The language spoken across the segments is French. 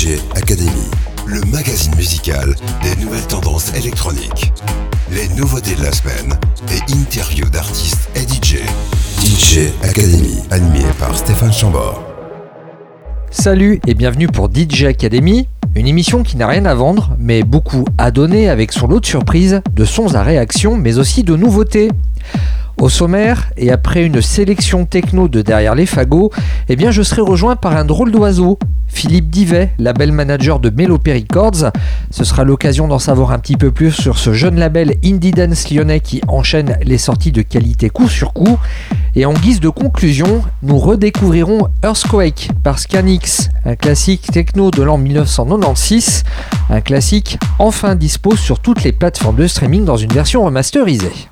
DJ Academy, le magazine musical des nouvelles tendances électroniques. Les nouveautés de la semaine et interviews d'artistes et DJ. DJ Academy, animé par Stéphane Chambord. Salut et bienvenue pour DJ Academy, une émission qui n'a rien à vendre, mais beaucoup à donner avec son lot de surprises, de sons à réaction, mais aussi de nouveautés. Au sommaire, et après une sélection techno de derrière les fagots, eh bien je serai rejoint par un drôle d'oiseau, Philippe Divet, label manager de Melopé Records. Ce sera l'occasion d'en savoir un petit peu plus sur ce jeune label indie dance lyonnais qui enchaîne les sorties de qualité coup sur coup. Et en guise de conclusion, nous redécouvrirons Earthquake par Scanix, un classique techno de l'an 1996, un classique enfin dispo sur toutes les plateformes de streaming dans une version remasterisée.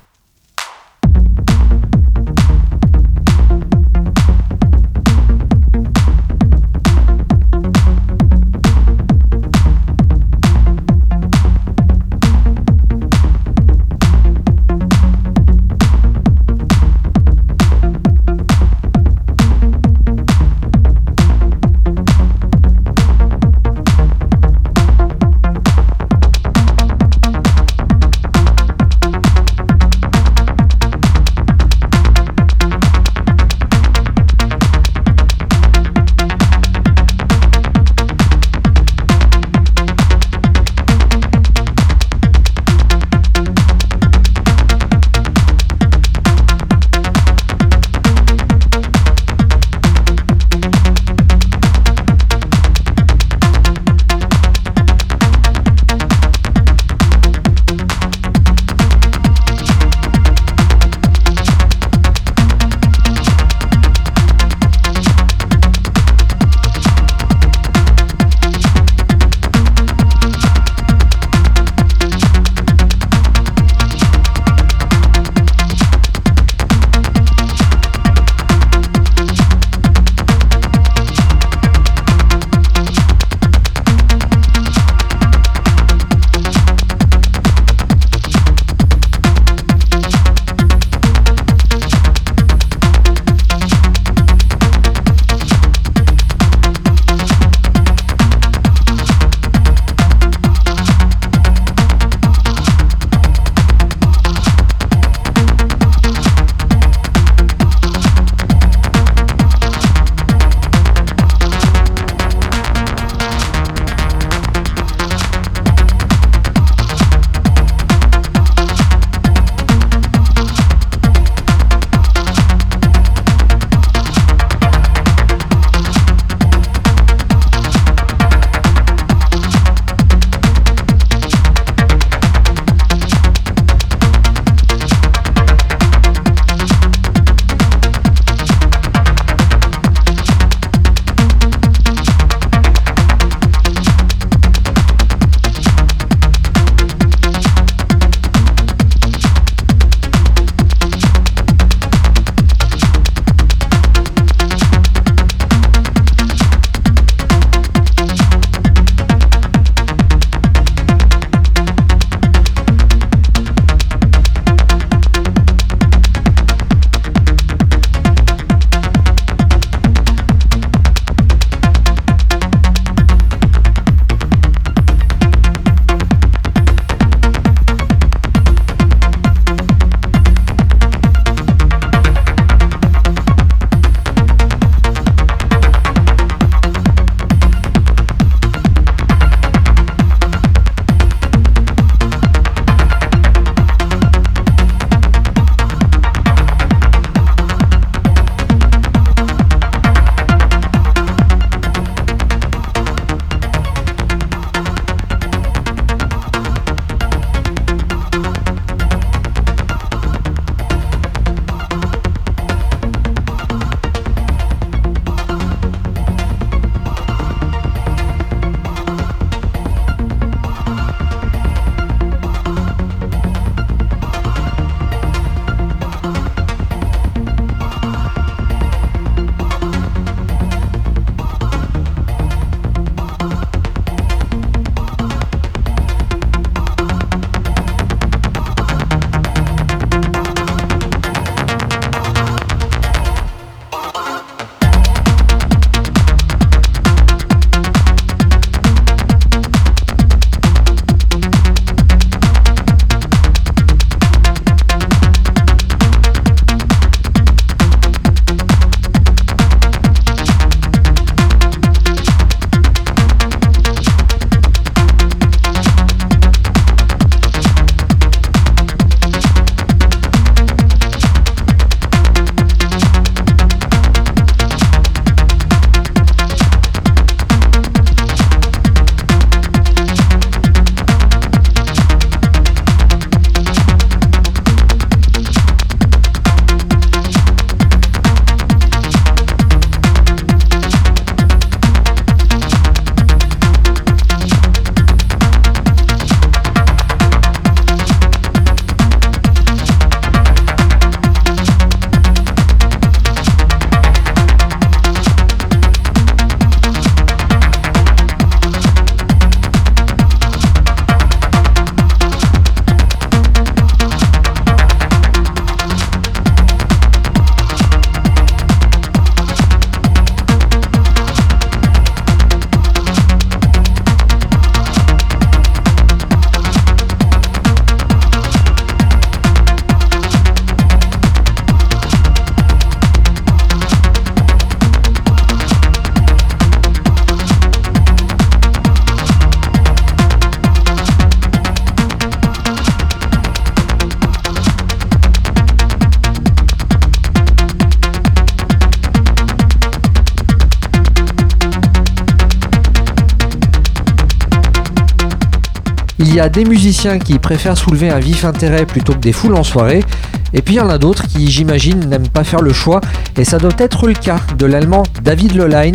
Y a des musiciens qui préfèrent soulever un vif intérêt plutôt que des foules en soirée, et puis il y en a d'autres qui, j'imagine, n'aiment pas faire le choix, et ça doit être le cas de l'allemand David Lolein.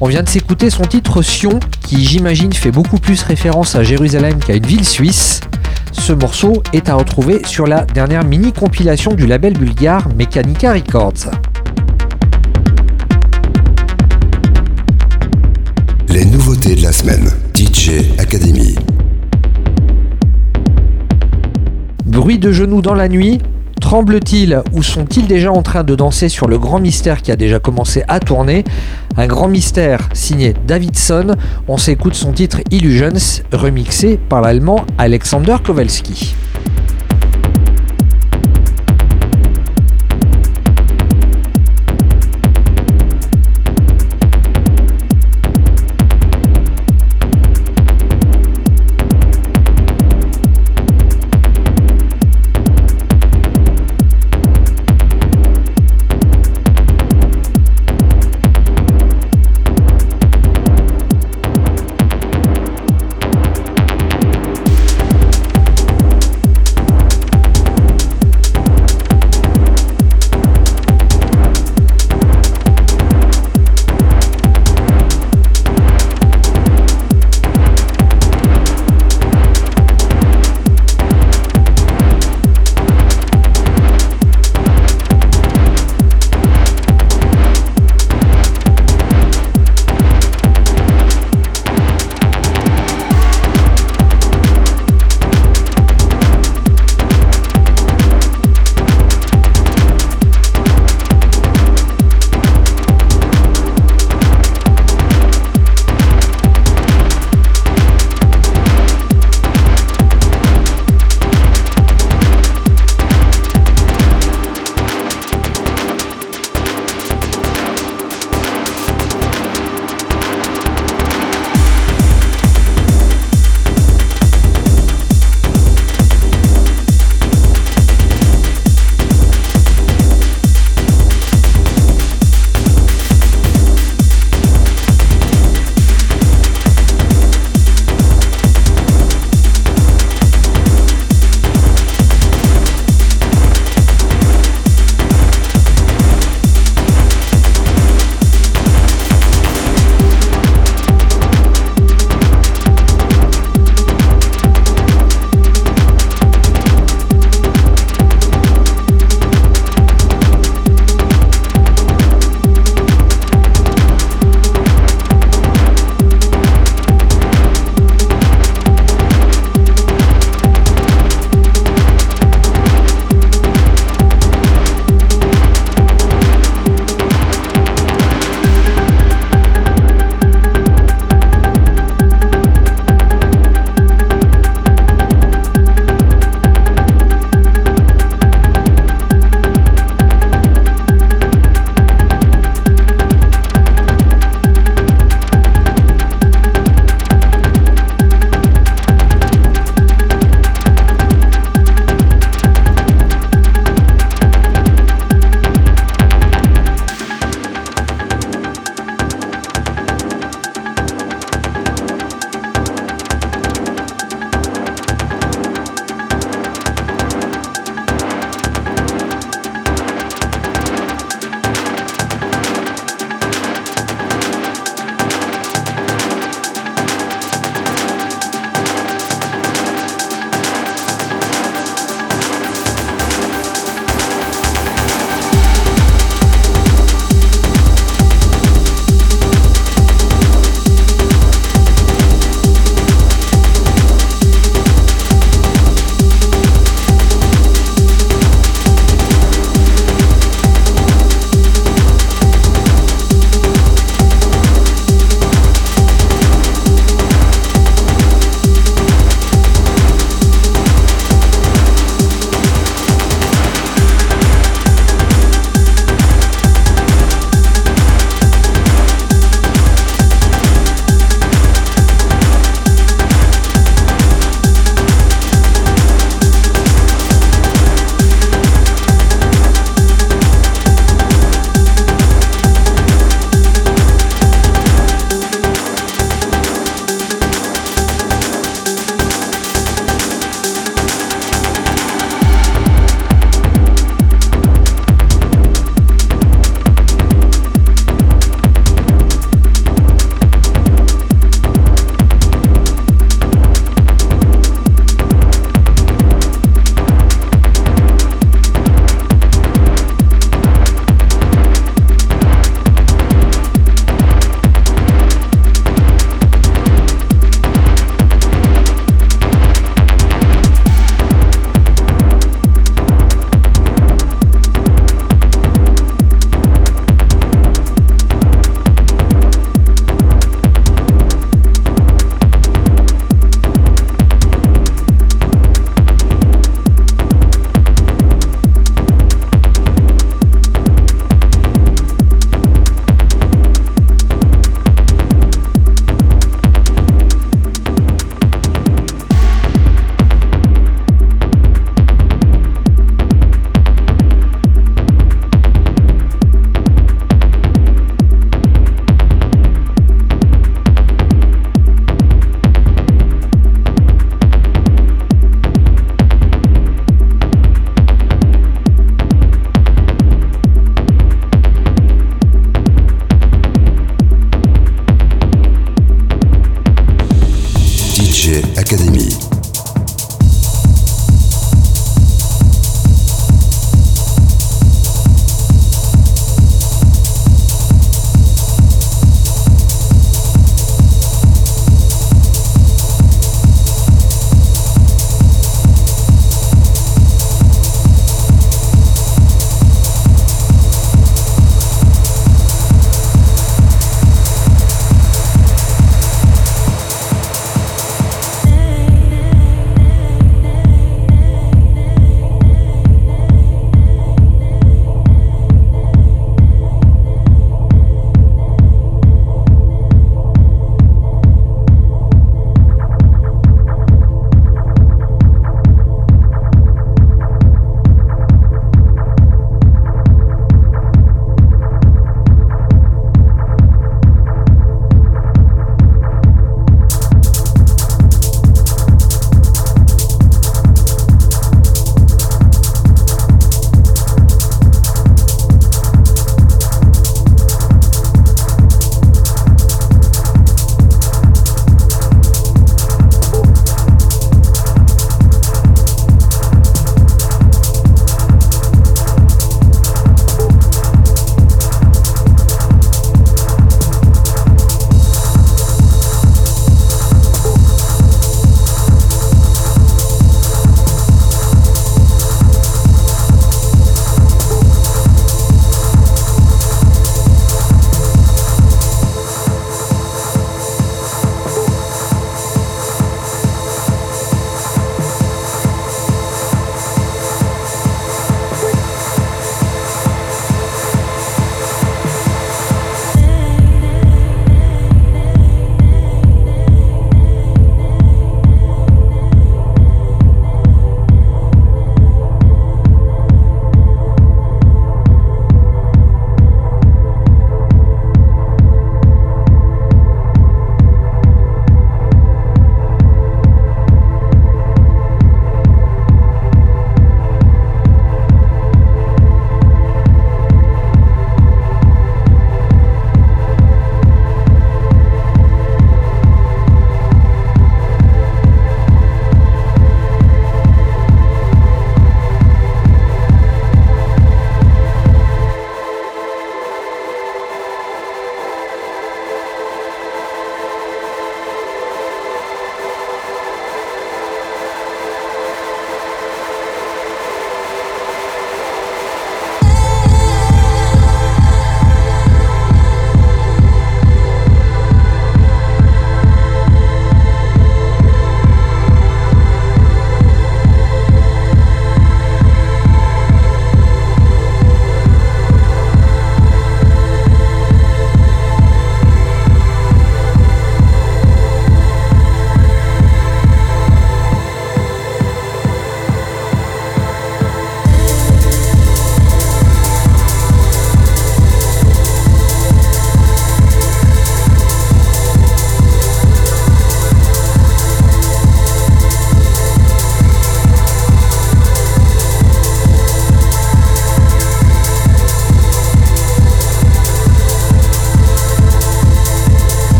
On vient de s'écouter son titre Sion, qui j'imagine fait beaucoup plus référence à Jérusalem qu'à une ville suisse. Ce morceau est à retrouver sur la dernière mini-compilation du label bulgare Mechanica Records. Les nouveautés de la semaine. DJ Academy. Bruit de genoux dans la nuit, Tremble-t-il ou sont-ils déjà en train de danser sur le grand mystère qui a déjà commencé à tourner? Un grand mystère signé Davidson. On s'écoute son titre Illusions, remixé par l'allemand Alexander Kowalski.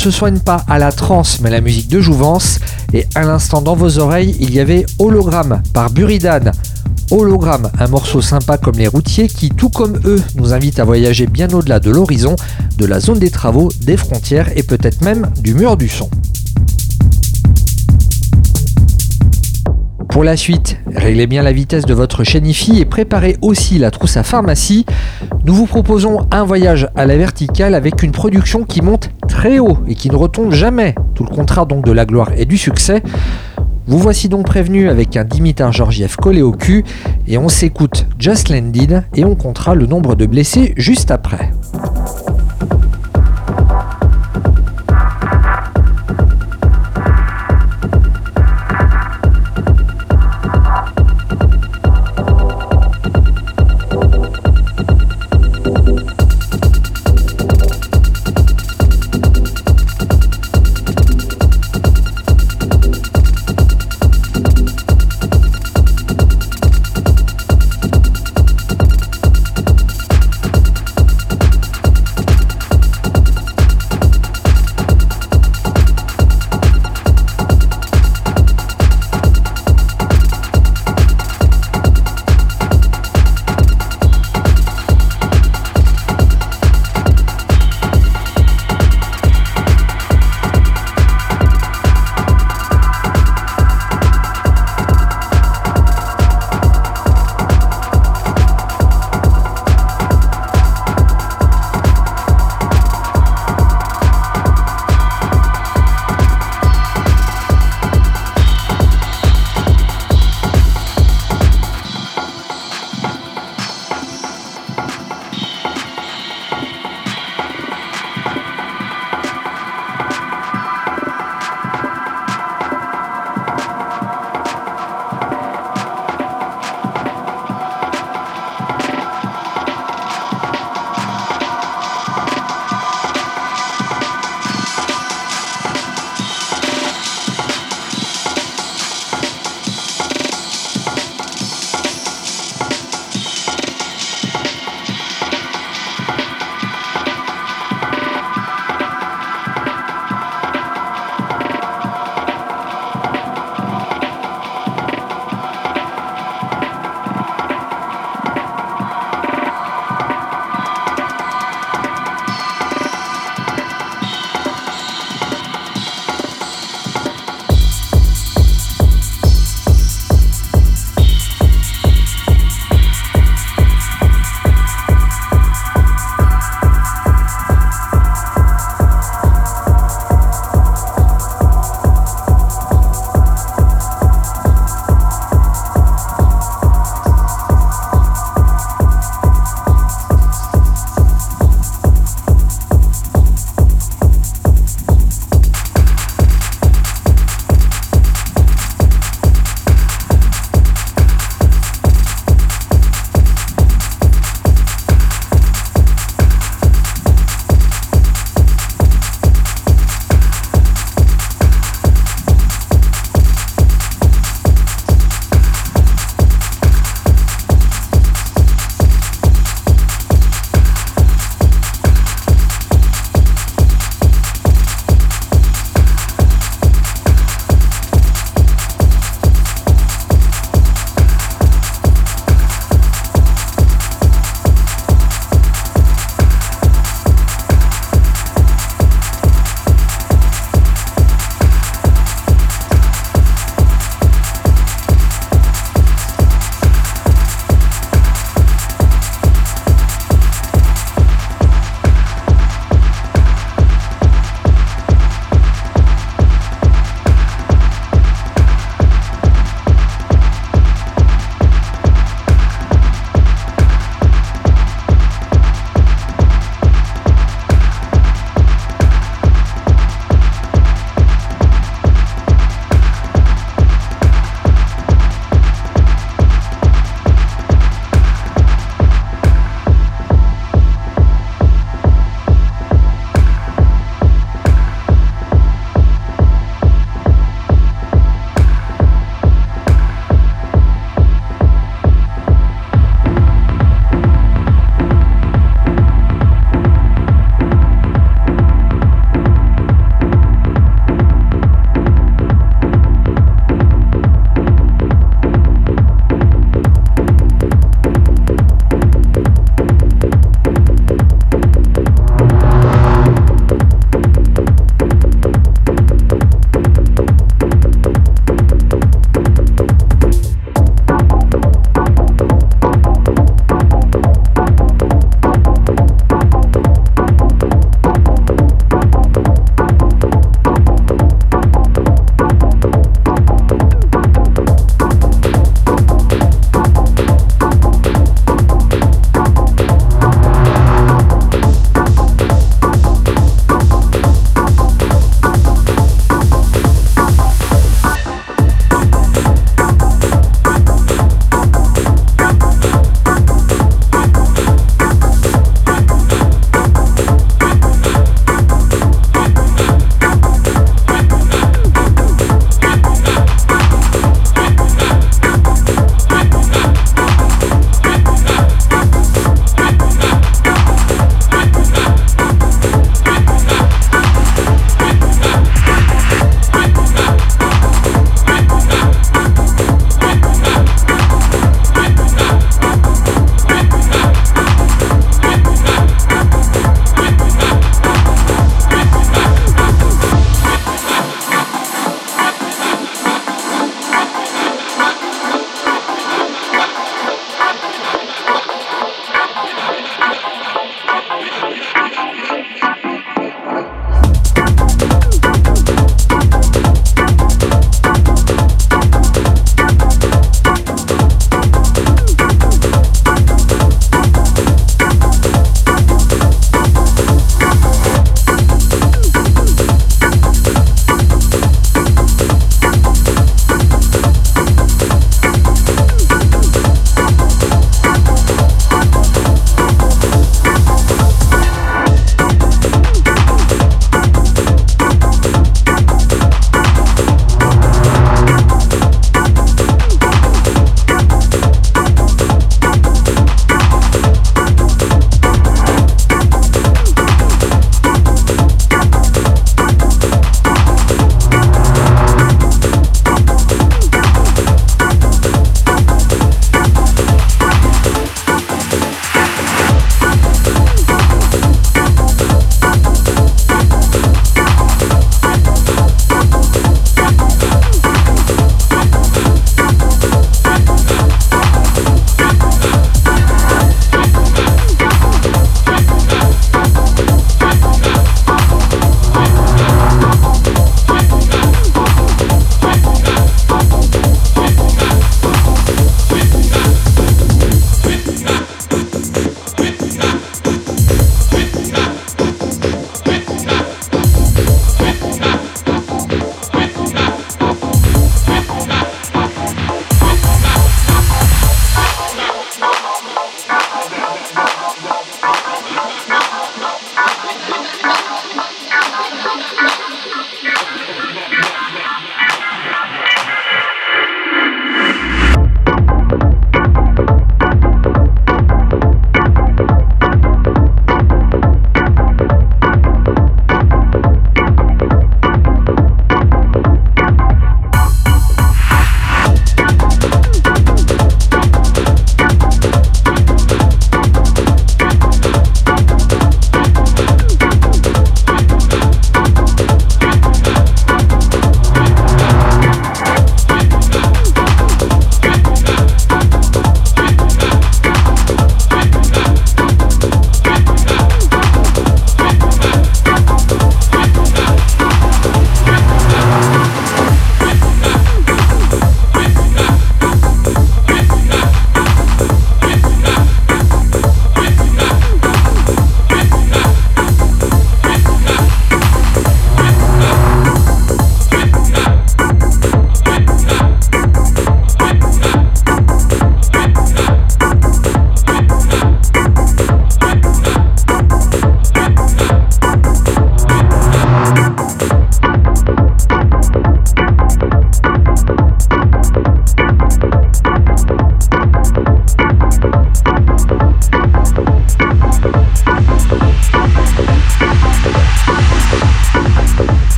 Se soigne pas à la trance, mais la musique de Jouvence. Et à l'instant dans vos oreilles, il y avait Hologramme par Buridan. Hologramme, un morceau sympa comme les routiers qui, tout comme eux, nous invite à voyager bien au-delà de l'horizon, de la zone des travaux, des frontières et peut-être même du mur du son. Pour la suite, réglez bien la vitesse de votre chaîne et préparez aussi la trousse à pharmacie. Nous vous proposons un voyage à la verticale avec une production qui monte haut et qui ne retombe jamais. Tout le contraire donc de la gloire et du succès. Vous voici donc prévenu avec un Dimitar Georgiev collé au cul et on s'écoute Just Landed et on comptera le nombre de blessés juste après.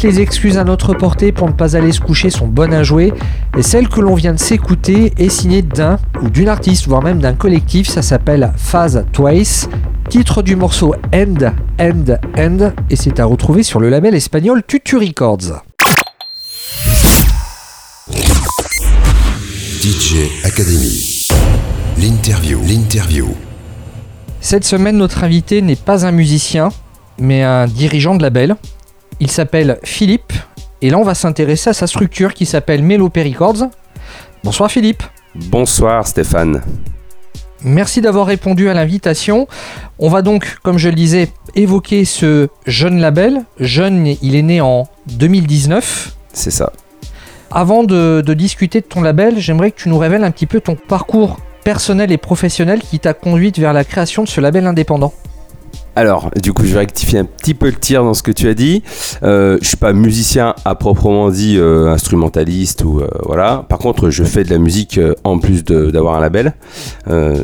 Toutes les excuses à notre portée pour ne pas aller se coucher sont bonnes à jouer. Et celle que l'on vient de s'écouter est signée d'un ou d'une artiste, voire même d'un collectif. Ça s'appelle Phase Twice. Titre du morceau End, End, End. Et c'est à retrouver sur le label espagnol Tutu Records. DJ Academy. L'interview. L'interview. Cette semaine, notre invité n'est pas un musicien, mais un dirigeant de label. Il s'appelle Philippe, et là on va s'intéresser à sa structure qui s'appelle Melopé Records. Bonsoir Philippe. Bonsoir Stéphane. Merci d'avoir répondu à l'invitation. On va donc, comme je le disais, évoquer ce jeune label. Jeune, il est né en 2019. C'est ça. Avant de, de discuter de ton label, j'aimerais que tu nous révèles un petit peu ton parcours personnel et professionnel qui t'a conduite vers la création de ce label indépendant alors, du coup, je vais rectifier un petit peu le tir dans ce que tu as dit. Euh, je suis pas musicien à proprement dit, euh, instrumentaliste ou euh, voilà. Par contre, je fais de la musique euh, en plus d'avoir un label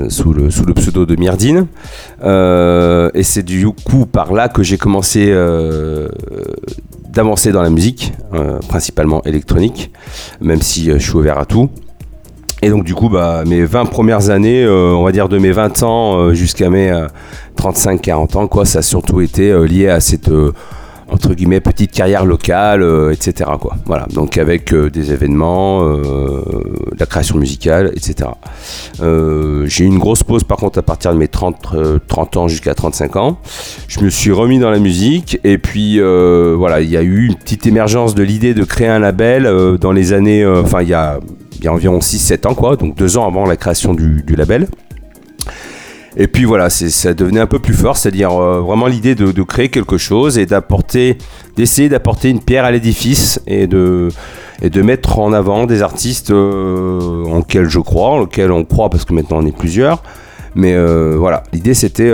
sous le pseudo de Myrdine. et c'est du coup par là que j'ai commencé d'avancer dans la musique, principalement électronique, même si je suis ouvert à tout. Et donc du coup, bah, mes 20 premières années, on va dire de mes 20 ans jusqu'à mes 35-40 euh, ans, quoi, ça a surtout été lié à cette entre guillemets petite carrière locale, etc. Quoi. Voilà, donc avec des événements, la création musicale, etc. j'ai eu une grosse pause par contre à partir de mes 30, 30 ans jusqu'à 35 ans. Je me suis remis dans la musique et puis voilà, il y a eu une petite émergence de l'idée de créer un label dans les années, enfin il y a il environ 6-7 ans, quoi, donc deux ans avant la création du, label. Et puis voilà, ça devenait un peu plus fort, c'est-à-dire euh, vraiment l'idée de, créer quelque chose et d'apporter, d'essayer d'apporter une pierre à l'édifice et de, et de mettre en avant des artistes euh, en lesquels je crois, en lesquels on croit parce que maintenant on est plusieurs. Mais euh, voilà, l'idée c'était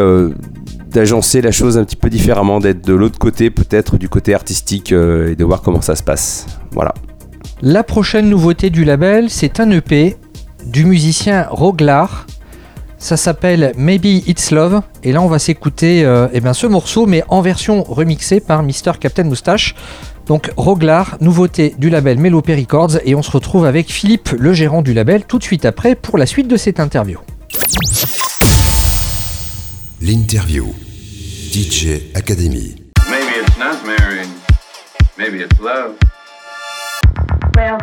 d'agencer la chose un petit peu différemment, d'être de l'autre côté, peut-être du côté artistique et de voir comment ça se passe. Voilà. La prochaine nouveauté du label, c'est un EP du musicien Roglar. Ça s'appelle Maybe It's Love. Et là, on va s'écouter euh, eh bien, ce morceau, mais en version remixée par Mr. Captain Moustache. Donc Roglar, nouveauté du label Melopé Records. Et on se retrouve avec Philippe, le gérant du label, tout de suite après pour la suite de cette interview. L'interview. DJ Academy. Maybe it's not. Maybe it's love. Well,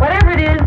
whatever it is,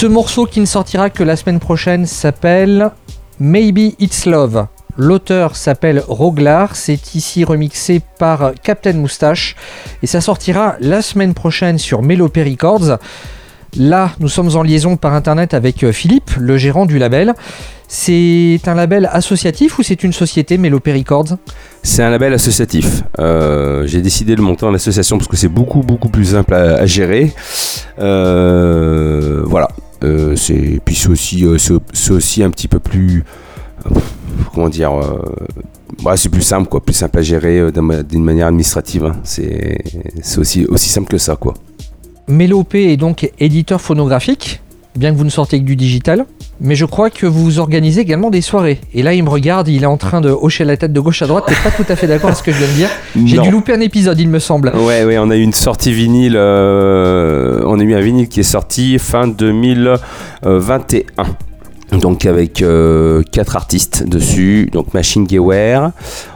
Ce morceau qui ne sortira que la semaine prochaine s'appelle Maybe It's Love. L'auteur s'appelle Roglar, c'est ici remixé par Captain Moustache et ça sortira la semaine prochaine sur Melopé Records. Là, nous sommes en liaison par internet avec euh, Philippe, le gérant du label. C'est un label associatif ou c'est une société Melopé Records C'est un label associatif. Euh, J'ai décidé de monter en association parce que c'est beaucoup beaucoup plus simple à, à gérer. Euh, voilà. Euh, c'est puis c'est aussi euh, c'est aussi un petit peu plus euh, comment dire. ouais, c'est plus simple quoi, plus simple à gérer d'une manière administrative. hein. C'est aussi aussi simple que ça quoi. Melopé est donc éditeur phonographique, bien que vous ne sortez que du digital. Mais je crois que vous organisez également des soirées. Et là, il me regarde, il est en train de hocher la tête de gauche à droite. T'es pas tout à fait d'accord avec ce que je viens de dire. J'ai dû louper un épisode, il me semble. Ouais, ouais, on a eu une sortie vinyle. euh, on a eu un vinyle qui est sorti fin 2021. Donc avec euh, quatre artistes dessus, donc Machine Gewehr,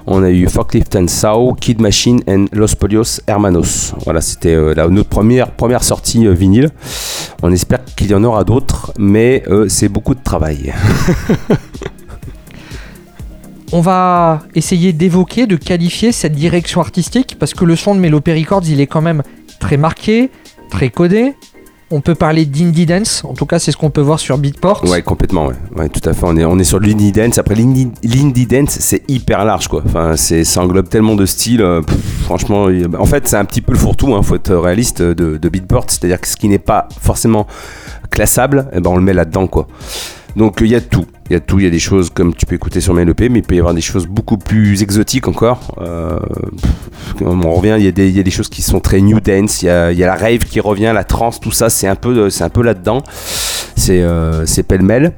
on a eu Forklift and Sao, Kid Machine and Los Polios Hermanos. Voilà, c'était euh, notre première, sortie euh, vinyle. On espère qu'il y en aura d'autres, mais c'est beaucoup de travail. On va essayer d'évoquer, de qualifier cette direction artistique, parce que le son de Melopé Records, il est quand même très marqué, très codé. On peut parler d'indie dance, en tout cas c'est ce qu'on peut voir sur Beatport. Ouais, complètement, ouais. Tout à fait. On est, on est sur l'indie dance. Après, l'indie dance, c'est hyper large, quoi. Enfin, ça englobe tellement de styles. euh, franchement, a- en fait, c'est un petit peu le fourre-tout, hein, faut être réaliste, de, de Beatport. C'est-à-dire que ce qui n'est pas forcément classable, eh ben, on le met là-dedans, quoi. Donc, il y a tout. Il y a tout. Y a des choses comme tu peux écouter sur MLP, mais il peut y avoir des choses beaucoup plus exotiques encore. Euh, on revient, il y, a des, choses qui sont très new dance. Il y a, la rave qui revient, la trance, tout ça, c'est un peu, peu là-dedans. C'est, euh, c'est pêle-mêle.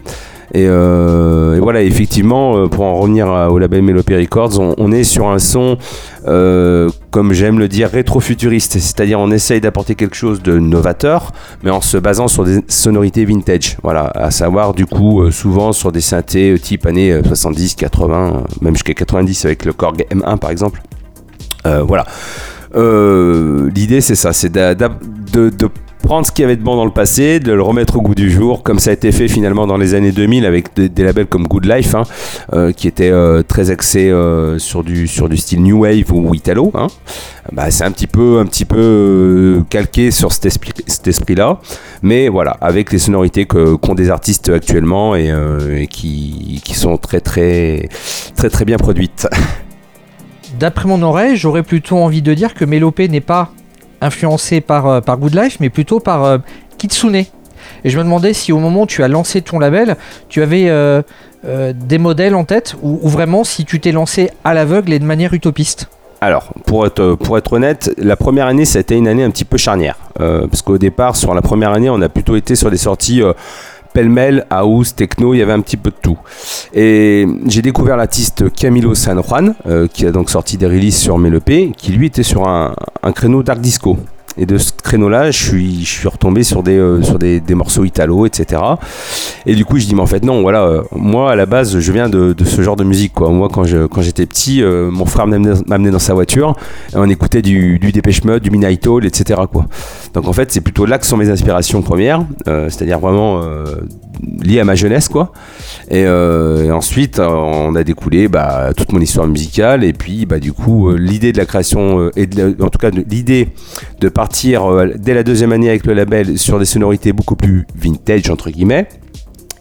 Et, euh, et voilà, effectivement, euh, pour en revenir au label Melopé Records, on, est sur un son, euh, comme j'aime le dire, rétro-futuriste. C'est-à-dire, on essaye d'apporter quelque chose de novateur, mais en se basant sur des sonorités vintage. Voilà, à savoir, du coup, souvent sur des synthés type années euh, 70, 80, euh, même jusqu'à 90 avec le Korg M1 par exemple. Voilà. L'idée, c'est ça, c'est de, de prendre ce qu'il y avait de bon dans le passé, de le remettre au goût du jour, comme ça a été fait finalement dans les années 2000 avec de- des labels comme Good Life, hein, euh, qui étaient euh, très axés euh, sur, du, sur du style New Wave ou Italo. Hein. Bah, c'est un petit peu, un petit peu calqué sur cet esprit, esprit-là, mais voilà, avec les sonorités qu'ont des artistes actuellement et, qui, qui sont très très très très bien produites. D'après mon oreille, j'aurais plutôt envie de dire que Melopé n'est pas influencé par, euh, par Good Life, mais plutôt par euh, Kitsune. Et je me demandais si au moment où tu as lancé ton label, tu avais euh, des modèles en tête, ou, vraiment si tu t'es lancé à l'aveugle et de manière utopiste. Alors, pour être, pour être honnête, la première année, ça a été une année un petit peu charnière. Parce qu'au départ, sur la première année, on a plutôt été sur des sorties pêle-mêle, house, techno, il y avait un petit peu de tout. Et j'ai découvert l'artiste Camilo San Juan, euh, qui a donc sorti des releases sur Melopé, qui lui était sur un, un créneau dark disco. Et de ce créneau-là, je suis, retombé sur des, euh, morceaux italo, etc. Et du coup, je dis, mais en fait, non, voilà, euh, moi, à la base, je viens de, ce genre de musique. Moi, quand j'étais petit, euh, mon frère m'amenait dans sa voiture, et on écoutait du, du Dépêche Mode, du Midnight Oil, etc.. Donc, en fait, c'est plutôt là que sont mes inspirations premières, c'est-à-dire vraiment liées à ma jeunesse. Et, ensuite, on a découlé bah, toute mon histoire musicale, et puis, bah, du coup, l'idée de la création, et en tout cas, l'idée de partir euh, dès la deuxième année avec le label sur des sonorités beaucoup plus vintage, entre guillemets.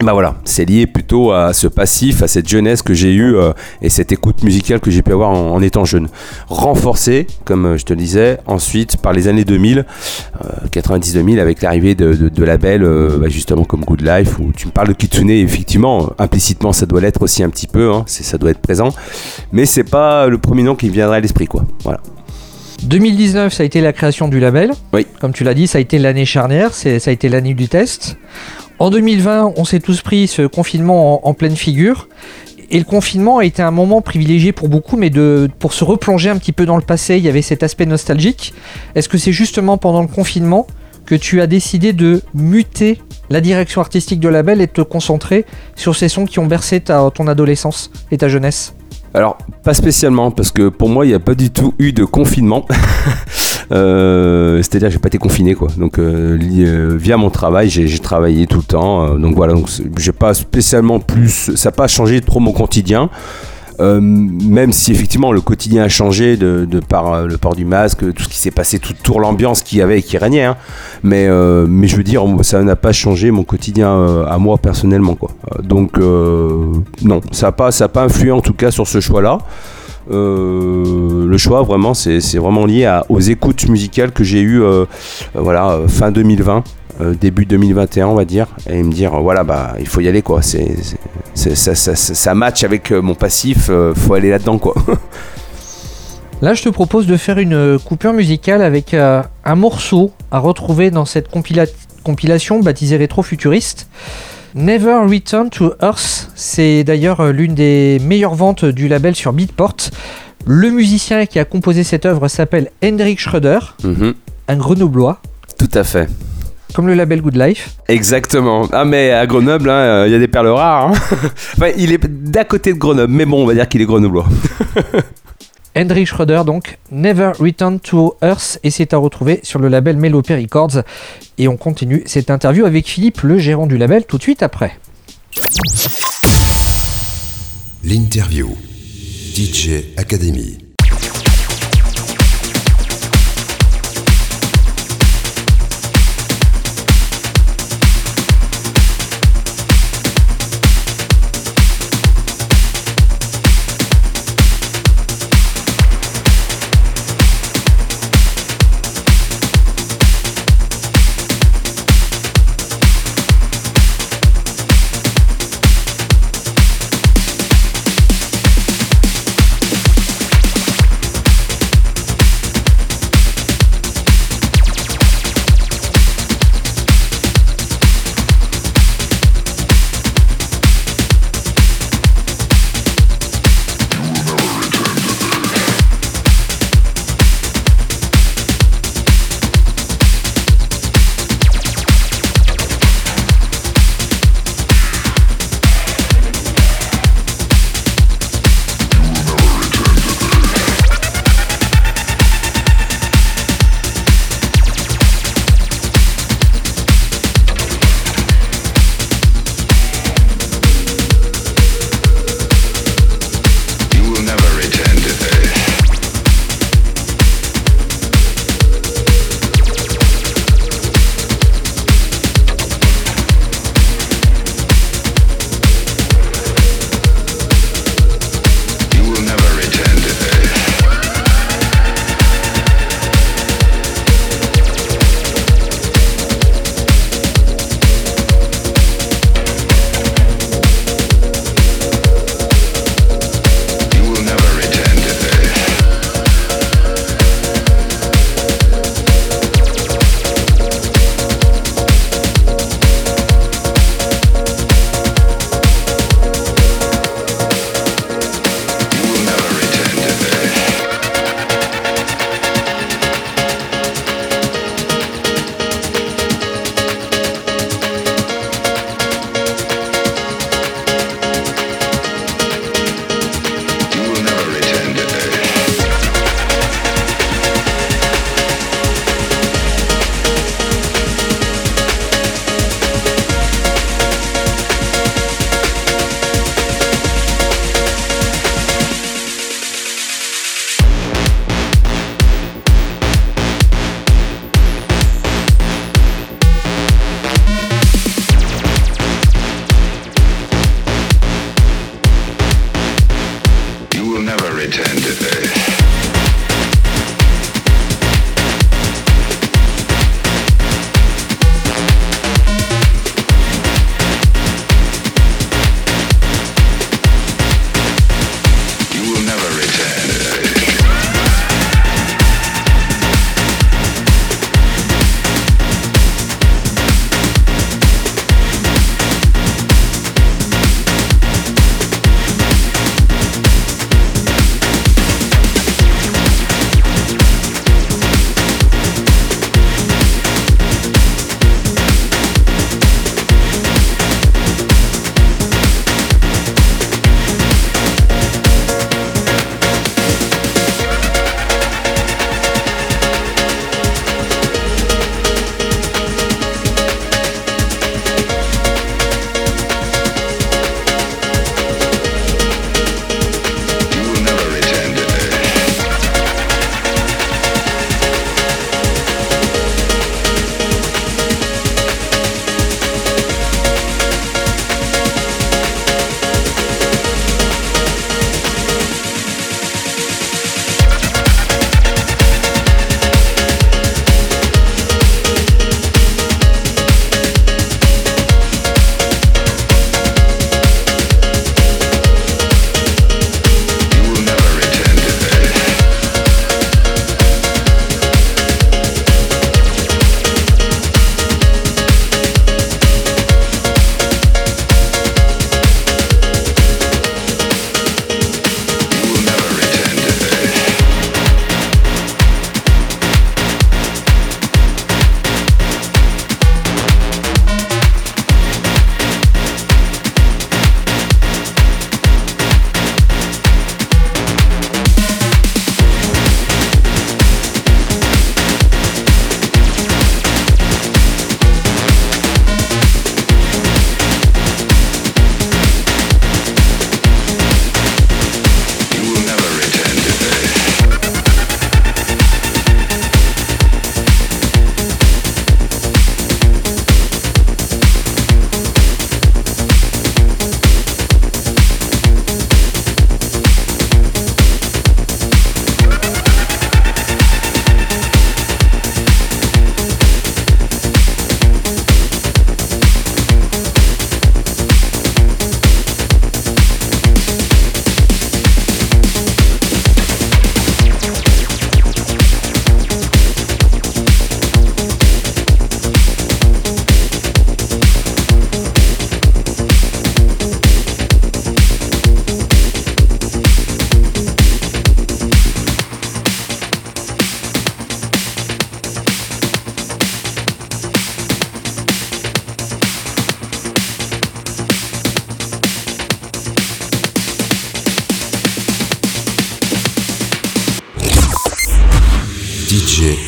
Bah voilà, c'est lié plutôt à ce passif, à cette jeunesse que j'ai eue euh, et cette écoute musicale que j'ai pu avoir en, étant jeune. Renforcée, comme euh, je te le disais, ensuite par les années 2000, euh, 90-2000, avec l'arrivée de, de- labels bah, justement comme Good Life, où tu me parles de Kitsune, effectivement, implicitement ça doit l'être aussi un petit peu, hein, ça doit être présent, mais c'est pas le premier nom qui me viendrait à l'esprit, quoi. Voilà. 2019, ça a été la création du label. Oui. Comme tu l'as dit, ça a été l'année charnière, ça a été l'année du test. En 2020, on s'est tous pris ce confinement en, en pleine figure. Et le confinement a été un moment privilégié pour beaucoup, mais de, pour se replonger un petit peu dans le passé, il y avait cet aspect nostalgique. Est-ce que c'est justement pendant le confinement que tu as décidé de muter la direction artistique de label et de te concentrer sur ces sons qui ont bercé ta- ton adolescence et ta jeunesse? Alors, pas spécialement, parce que pour moi, il n'y a pas du tout eu de confinement. Euh, C'est-à-dire j'ai pas été confiné quoi. Donc euh, euh, via mon travail, j'ai travaillé tout le temps. donc voilà, donc j'ai pas spécialement plus, ça n'a pas changé trop mon quotidien. Euh, même si effectivement le quotidien a changé de, par euh, le port du masque, tout ce qui s'est passé, tout tour l'ambiance qu'il y avait et qui régnait. hein. Mais, euh, mais je veux dire, ça n'a pas changé mon quotidien à moi personnellement. Quoi. Donc non, ça n'a pas, pas influé en tout cas sur ce choix-là. Le choix vraiment c'est vraiment lié aux écoutes musicales que j'ai eues voilà, fin 2020 euh, début 2021 on va dire et me dire euh, voilà bah il faut y aller quoi c'est ça, ça, ça, ça match avec euh, mon passif euh, faut aller là dedans quoi Là, je te propose de faire une coupure musicale avec euh, un morceau à retrouver dans cette compila- compilation baptisée Rétro-Futuriste. Never Return to Earth, c'est d'ailleurs euh, l'une des meilleures ventes du label sur Beatport. Le musicien qui a composé cette œuvre s'appelle Hendrik Schröder, Mhm. un grenoblois, tout à fait comme le label Good Life. Exactement. Ah mais à Grenoble, hein, euh, il y a des perles rares. hein. enfin, il est d'à côté de Grenoble, mais bon, on va dire qu'il est grenoblois. Hendrik Schröder, donc Never Return to Earth, et c'est à retrouver sur le label Melopay Records. Et on continue cette interview avec Philippe, le gérant du label, tout de suite après. L'interview. DJ Academy.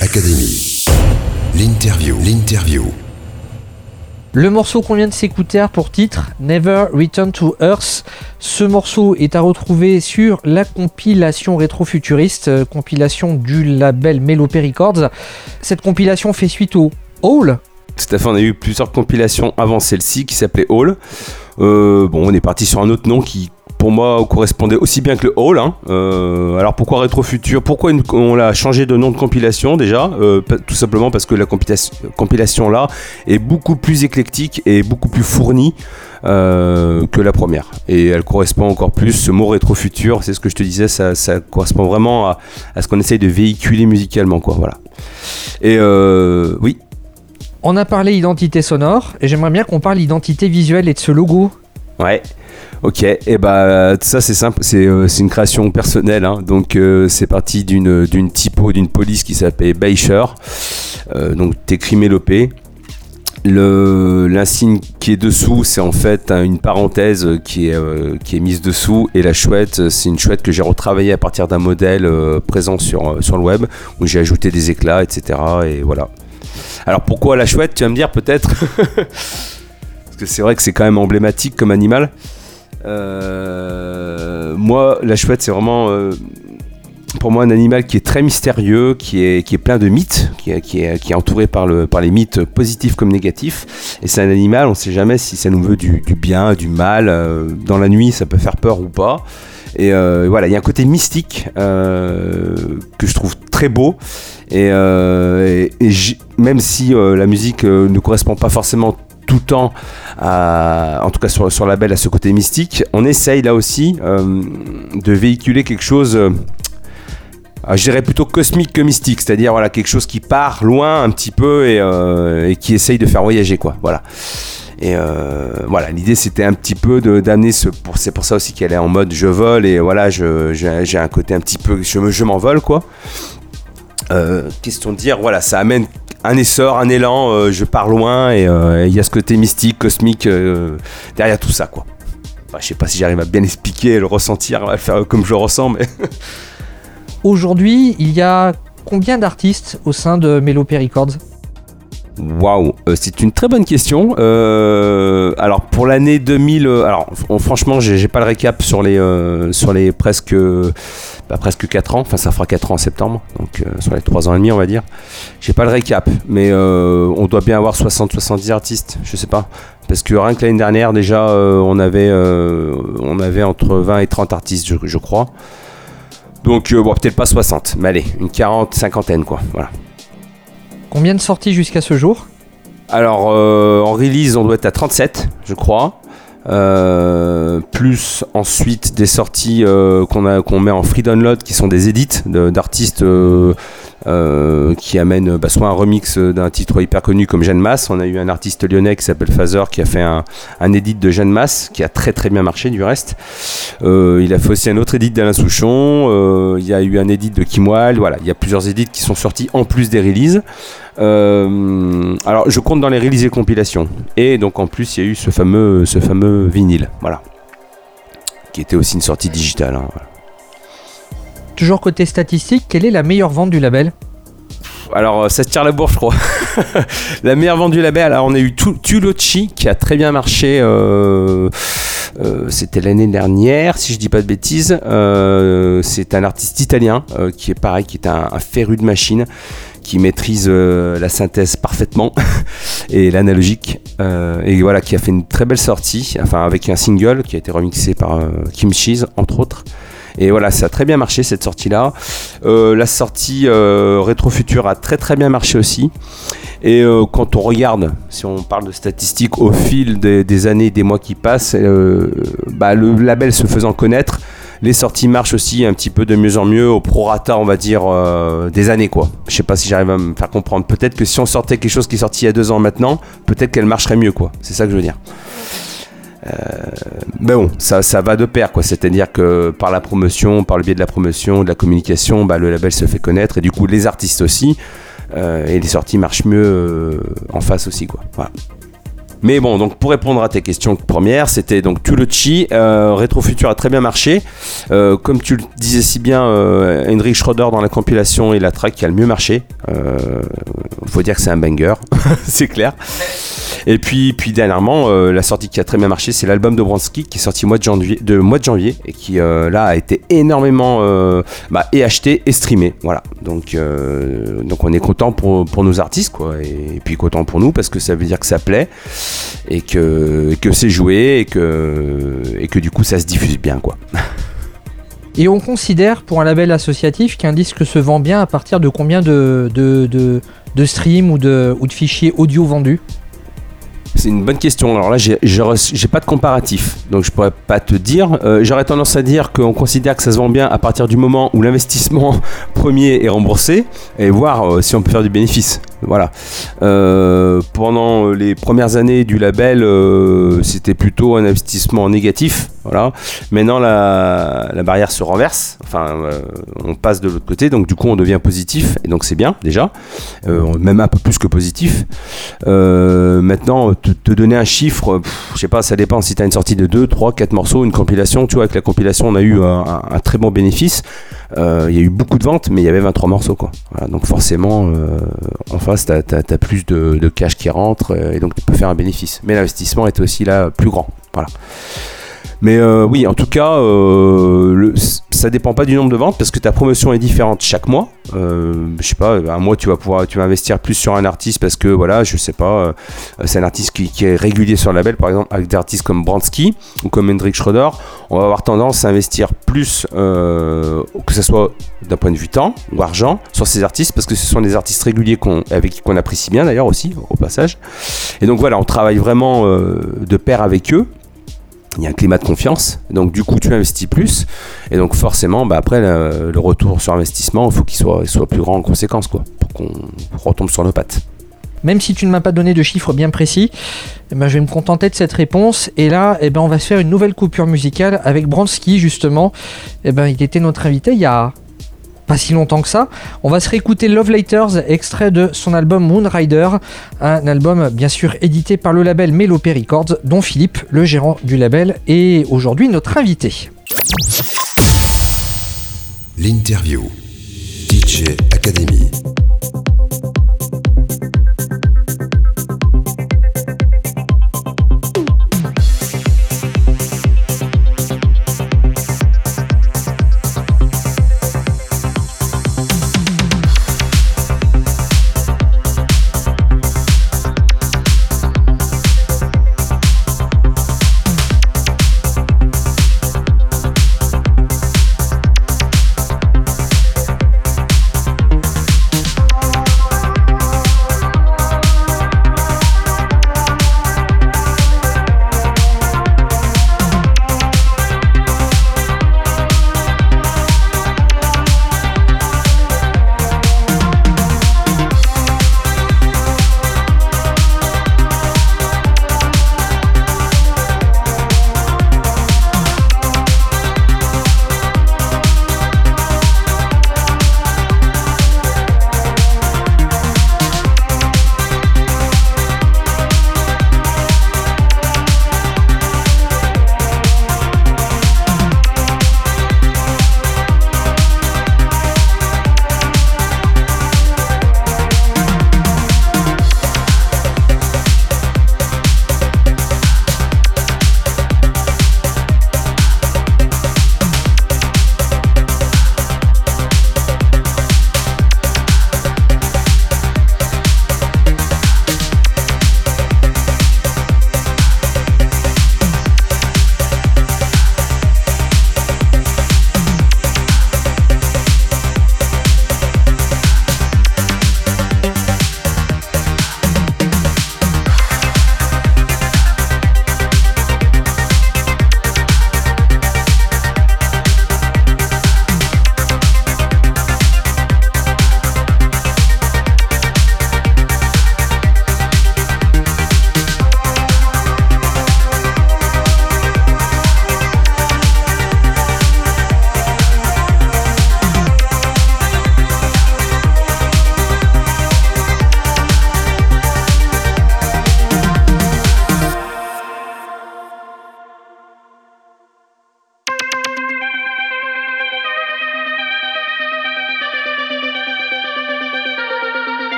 Academy. L'interview. L'interview. Le morceau qu'on vient de s'écouter a pour titre Never Return to Earth. Ce morceau est à retrouver sur la compilation rétro-futuriste, euh, compilation du label Melopé Records. Cette compilation fait suite au Hall. Tout à fait, on a eu plusieurs compilations avant celle-ci qui s'appelait Hall. Euh, bon, on est parti sur un autre nom qui, pour moi, correspondait aussi bien que le Hall. hein. Euh, alors pourquoi Rétro Futur Pourquoi une- on l'a changé de nom de compilation déjà? Euh, Tout simplement parce que la compilation, compilation là est beaucoup plus éclectique et beaucoup plus fournie euh, que la première. Et elle correspond encore plus, ce mot Rétro Futur, c'est ce que je te disais, ça, ça correspond vraiment à, à ce qu'on essaye de véhiculer musicalement. Quoi, voilà. Et oui, On a parlé identité sonore et j'aimerais bien qu'on parle identité visuelle et de ce logo. Ouais. Ok, et bah tout ça c'est simple, c'est euh, une création personnelle, hein. donc euh, c'est parti d'une typo d'une police qui s'appelait Beischer, euh, donc t'écris mélopée. Le l'insigne qui est dessous, c'est en fait hein, une parenthèse qui est euh, qui est mise dessous et la chouette, c'est une chouette que j'ai retravaillée à partir d'un modèle présent sur sur le web où j'ai ajouté des éclats, etc. Et voilà. Alors pourquoi la chouette? Tu vas me dire peut-être? Parce que c'est vrai que c'est quand même emblématique comme animal. Euh, moi, la chouette, c'est vraiment euh, pour moi un animal qui est très mystérieux, qui est, plein de mythes, qui est, entouré par, le, par les mythes positifs comme négatifs. Et c'est un animal, on ne sait jamais si ça nous veut du, du bien, du mal. Euh, dans la nuit, ça peut faire peur ou pas. Et voilà, il y a un côté mystique que je trouve très beau. Et, même si la musique ne correspond pas forcément tout temps, à- en tout cas sur, sur la belle, à ce côté mystique, on essaye là aussi euh, de véhiculer quelque chose. euh, je dirais plutôt cosmique que mystique, c'est-à-dire voilà quelque chose qui part loin un petit peu et, euh, qui essaye de faire voyager quoi. Voilà. Et euh, voilà, l'idée c'était un petit peu d'amener ce. C'est pour ça aussi qu'elle est en mode je vole et voilà, je- j'ai un côté un petit peu. Je, je m'envole quoi. Euh, question de dire, voilà, ça amène un essor, un élan, euh, je pars loin et euh, il y a ce côté mystique, cosmique derrière tout ça quoi. Enfin, je sais pas si j'arrive à bien expliquer, le ressentir, à le faire comme je le ressens, mais. Aujourd'hui, il y a combien d'artistes au sein de Melopé Records Waouh, c'est une très bonne question. Euh, alors pour l'année 2000, euh, alors franchement, j'ai j'ai pas le récap sur les euh, sur les presque bah, presque 4 ans. Enfin, ça fera 4 ans en septembre, donc euh, sur les 3 ans et demi, on va dire. J'ai pas le récap, mais euh, on doit bien avoir 60-70 artistes, je sais pas. Parce que rien que l'année dernière, déjà, euh, on avait euh, on avait entre 20 et 30 artistes, je, je crois. Donc euh, bon, peut-être pas 60, mais allez, une 40, cinquantaine quoi. Voilà. Combien de sorties jusqu'à ce jour? Alors, euh, en release, on doit être à 37, je crois. Euh, plus ensuite des sorties euh, qu'on met en free download qui sont des edits d'artistes euh, euh, qui amènent bah, soit un remix d'un titre hyper connu comme Jeanne Masse on a eu un artiste lyonnais qui s'appelle Fazer qui a fait un, un edit de Jeanne Masse qui a très très bien marché du reste Euh, il a fait aussi un autre edit d'Alain Souchon euh, il y a eu un edit de Kim Wilde voilà il y a plusieurs edits qui sont sortis en plus des releases euh, alors, je compte dans les releases et compilations. Et donc, en plus, il y a eu ce fameux, ce fameux vinyle. Voilà. Qui était aussi une sortie digitale. hein. Toujours côté statistique, quelle est la meilleure vente du label Alors, euh, ça se tire la bourre, je crois. la meilleure vendue label, alors on a eu Tu- Tulochi qui a très bien marché. euh, euh, C'était l'année dernière, si je dis pas de bêtises. C'est un artiste italien qui est pareil, qui est un, féru de machine, qui maîtrise la synthèse parfaitement et l'analogique. Et voilà, qui a fait une très belle sortie, enfin avec un single qui a été remixé par Kim Cheese, entre autres. Et voilà, ça a très bien marché cette sortie-là. Euh, la sortie euh, Rétro Futur a très très bien marché aussi. Et euh, quand on regarde, si on parle de statistiques au fil des, des années, des mois qui passent, euh, bah, le label se faisant connaître, les sorties marchent aussi un petit peu de mieux en mieux au prorata, on va dire, des années quoi. Je sais pas si j'arrive à me faire comprendre. Peut-être que si on sortait quelque chose qui est sorti il y a deux ans maintenant, peut-être qu'elle marcherait mieux quoi. C'est ça que je veux dire. Mais bon, ça, ça va de pair, quoi. C'est-à-dire que par la promotion, par le biais de la promotion, de la communication, bah, le label se fait connaître et du coup les artistes aussi. euh, et les sorties marchent mieux euh, en face aussi, quoi. Mais bon, donc pour répondre à tes questions premières, c'était donc Tulochi, euh, Rétro Futur a très bien marché. Euh, comme tu le disais si bien, euh, Hendrik Schroeder dans la compilation est la track qui a le mieux marché. Euh, faut dire que c'est un banger, c'est clair. Et puis, puis dernièrement, euh, la sortie qui a très bien marché, c'est l'album de Bransky qui est sorti mois de mois de janvier et qui euh, là a été énormément bah, et acheté et streamé. Voilà. Donc, donc on est content pour, pour nos artistes quoi, et, puis content pour nous parce que ça veut dire que ça plaît et que, et que c'est joué et que, et que du coup ça se diffuse bien quoi. Et on considère pour un label associatif qu'un disque se vend bien à partir de combien de, de, streams ou de, fichiers audio vendus? C'est une bonne question. Alors là, j'ai pas de comparatif, donc je pourrais pas te dire. Euh, J'aurais tendance à dire qu'on considère que ça se vend bien à partir du moment où l'investissement premier est remboursé et voir euh, si on peut faire du bénéfice. Voilà. Euh, pendant les premières années du label, euh, c'était plutôt un investissement négatif. Voilà. Maintenant, la, barrière se renverse. Enfin, euh, on passe de l'autre côté, donc du coup, on devient positif, et donc c'est bien déjà, Euh, même un peu plus que positif. Euh, maintenant, te, donner un chiffre, je sais pas, ça dépend si tu as une sortie de 2, 3, 4 morceaux, une compilation. Tu vois, avec la compilation, on a eu un très bon bénéfice. Euh, Il y a eu beaucoup de ventes, mais il y avait 23 morceaux. Quoi. Donc forcément, euh, en face, tu as, plus de, de cash qui rentre, euh, et donc tu peux faire un bénéfice. Mais l'investissement est aussi là plus grand. Voilà. Mais euh, oui, en tout cas, euh, le- ça dépend pas du nombre de ventes parce que ta promotion est différente chaque mois. Euh, je sais pas, un mois tu vas pouvoir, tu vas investir plus sur un artiste parce que voilà, je sais pas, euh, c'est un artiste qui, est régulier sur le label, par exemple avec des artistes comme Bransky ou comme Hendrik Schroeder, on va avoir tendance à investir plus, euh, que ce soit d'un point de vue temps ou argent, sur ces artistes parce que ce sont des artistes réguliers qu'on, avec qui qu'on apprécie bien d'ailleurs aussi au passage. Et donc voilà, on travaille vraiment de pair avec eux il y a un climat de confiance, donc du coup tu investis plus, et donc forcément bah, après le, retour sur investissement, il faut qu'il soit, il soit plus grand en conséquence, quoi, pour qu'on retombe sur nos pattes. Même si tu ne m'as pas donné de chiffres bien précis, eh ben, je vais me contenter de cette réponse. Et là, eh ben, on va se faire une nouvelle coupure musicale avec Bransky, justement. Eh ben, il était notre invité il y a pas si longtemps que ça. On va se réécouter Love Letters, extrait de son album Moonrider, un album bien sûr édité par le label Melopé Records, dont Philippe, le gérant du label, est aujourd'hui notre invité. L'interview. DJ Academy.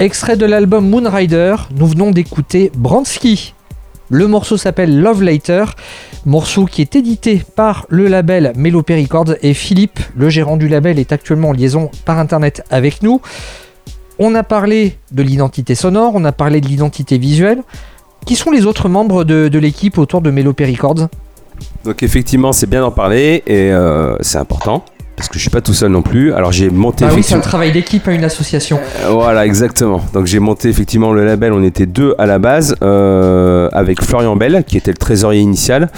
Extrait de l'album Moonrider, nous venons d'écouter Bransky. Le morceau s'appelle Love Later, morceau qui est édité par le label Melopé Records et Philippe, le gérant du label, est actuellement en liaison par internet avec nous. On a parlé de l'identité sonore, on a parlé de l'identité visuelle. Qui sont les autres membres de, l'équipe autour de Melopé Records Donc effectivement, c'est bien d'en parler et euh, c'est important parce que je suis pas tout seul non plus. Alors j'ai monté Ah oui, c'est un travail d'équipe à une association. Euh, Voilà, exactement. Donc j'ai monté effectivement le label. On était deux à la base, euh, avec Florian Bell, qui était le trésorier initial.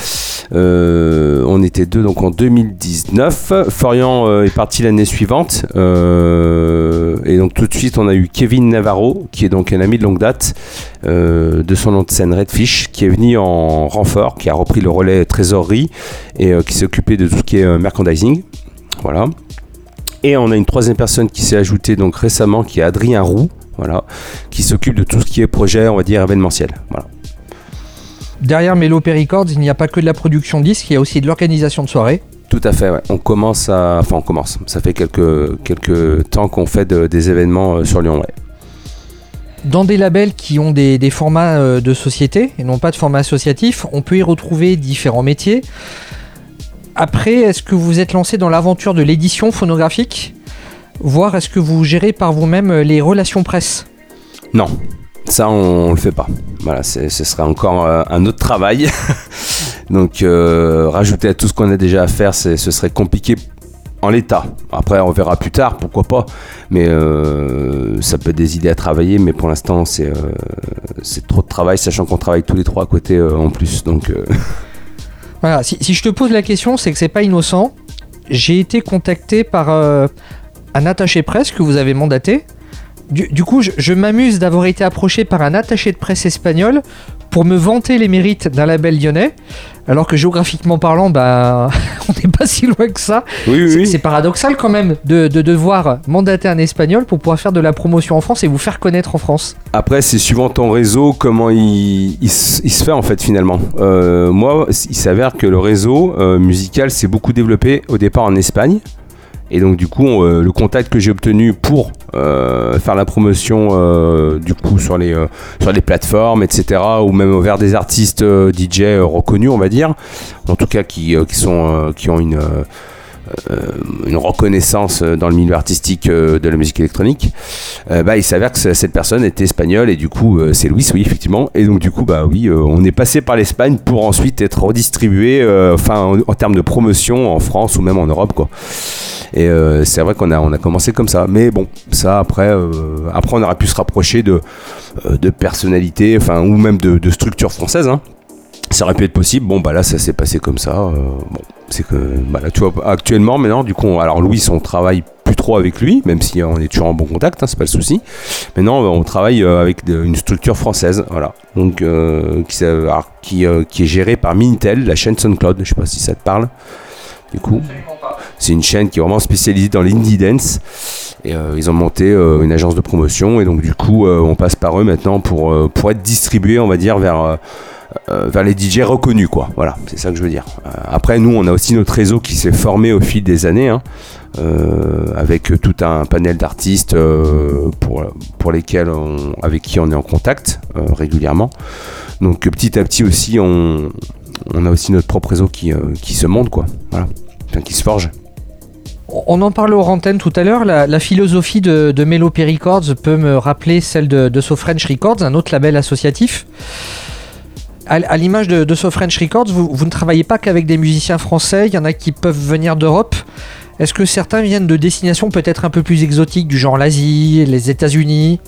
Euh, on était deux donc en 2019. Florian euh, est parti l'année suivante. Euh, et donc tout de suite, on a eu Kevin Navarro, qui est donc un ami de longue date, euh, de son nom de scène Redfish, qui est venu en renfort, qui a repris le relais trésorerie et qui s'est occupé de tout ce qui est merchandising. Voilà. Et on a une troisième personne qui s'est ajoutée donc récemment, qui est Adrien Roux, voilà, qui s'occupe de tout ce qui est projet, on va dire événementiel. Voilà. Derrière Melopé Records, il n'y a pas que de la production de disques, il y a aussi de l'organisation de soirées. Tout à fait. ouais. On commence à, enfin on commence. Ça fait quelques quelques temps qu'on fait de- des événements euh, sur Lyon. Ouais. Dans des labels qui ont des, des formats euh, de société et non pas de format associatif, on peut y retrouver différents métiers. Après, est-ce que vous êtes lancé dans l'aventure de l'édition phonographique? Voire est-ce que vous gérez par vous-même euh, les relations presse? Non, ça on, le fait pas. Voilà, ce serait encore euh, un autre travail. Donc euh, rajouter à tout ce qu'on a déjà à faire, ce serait compliqué en l'état. Après, on verra plus tard, pourquoi pas. Mais ça peut être des idées à travailler, mais pour l'instant, c'est trop de travail, sachant qu'on travaille tous les trois à côté en plus. Donc Voilà, si, je te pose la question, c'est que c'est pas innocent. J'ai été contacté par euh, un attaché presse que vous avez mandaté. Du, coup, je m'amuse d'avoir été approché par un attaché de presse espagnol pour me vanter les mérites d'un label lyonnais, alors que géographiquement parlant, bah, on n'est pas si loin que ça. oui, C'est- paradoxal quand même de, de devoir mandater un espagnol pour pouvoir faire de la promotion en France et vous faire connaître en France. Après, c'est suivant ton réseau, comment il, il se fait en fait finalement. Euh, moi, il s'avère que le réseau euh, musical s'est beaucoup développé au départ en Espagne. Et donc du coup, euh, le contact que j'ai obtenu pour euh, faire la promotion euh, du coup sur les, sur les plateformes, etc., ou même vers des artistes DJ reconnus, on va dire, en tout cas qui, qui, sont, qui ont une, une reconnaissance euh, dans le milieu artistique euh, de la musique électronique, euh, bah, il s'avère que cette personne était espagnole et du coup euh, c'est Louis, oui effectivement. Et donc du coup bah oui, euh, on est passé par l'Espagne pour ensuite être redistribué, euh, enfin en, termes de promotion en France ou même en Europe quoi. Et euh, c'est vrai qu'on a on a commencé comme ça, mais bon ça après euh, après on aurait pu se rapprocher de euh, de personnalités, enfin ou même de, de structures françaises. Hein. Ça aurait pu être possible. Bon bah là ça s'est passé comme ça. euh, bon c'est que bah là, tu vois actuellement maintenant du coup alors Louis on travaille plus trop avec lui même si on est toujours en bon contact hein, c'est pas le souci. Maintenant on travaille euh, avec une structure française voilà. Donc euh, qui, euh, est gérée par Minitel la chaîne SoundCloud. Je sais pas si ça te parle. Du coup c'est une chaîne qui est vraiment spécialisée dans l'indie dance. Et euh, ils ont monté euh, une agence de promotion. Et donc du coup euh, on passe par eux maintenant pour, euh, pour être distribué on va dire vers euh, euh, vers les DJ reconnus quoi. Voilà c'est ça que je veux dire. Euh, après nous on a aussi notre réseau qui s'est formé au fil des années hein, euh, avec tout un panel d'artistes pour, pour lesquels on, avec qui on est en contact régulièrement. Donc petit à petit aussi on, on a aussi notre propre réseau qui, qui se monte quoi. Voilà. Enfin, qui se forge. On en parlait aux antennes tout à l'heure, la, la philosophie de, de Melopé Records peut me rappeler celle de, de So French Records, un autre label associatif. À, l'image de, de So French Records, vous, ne travaillez pas qu'avec des musiciens français, il y en a qui peuvent venir d'Europe. Est-ce que certains viennent de destinations peut-être un peu plus exotiques, du genre l'Asie, les États-Unis,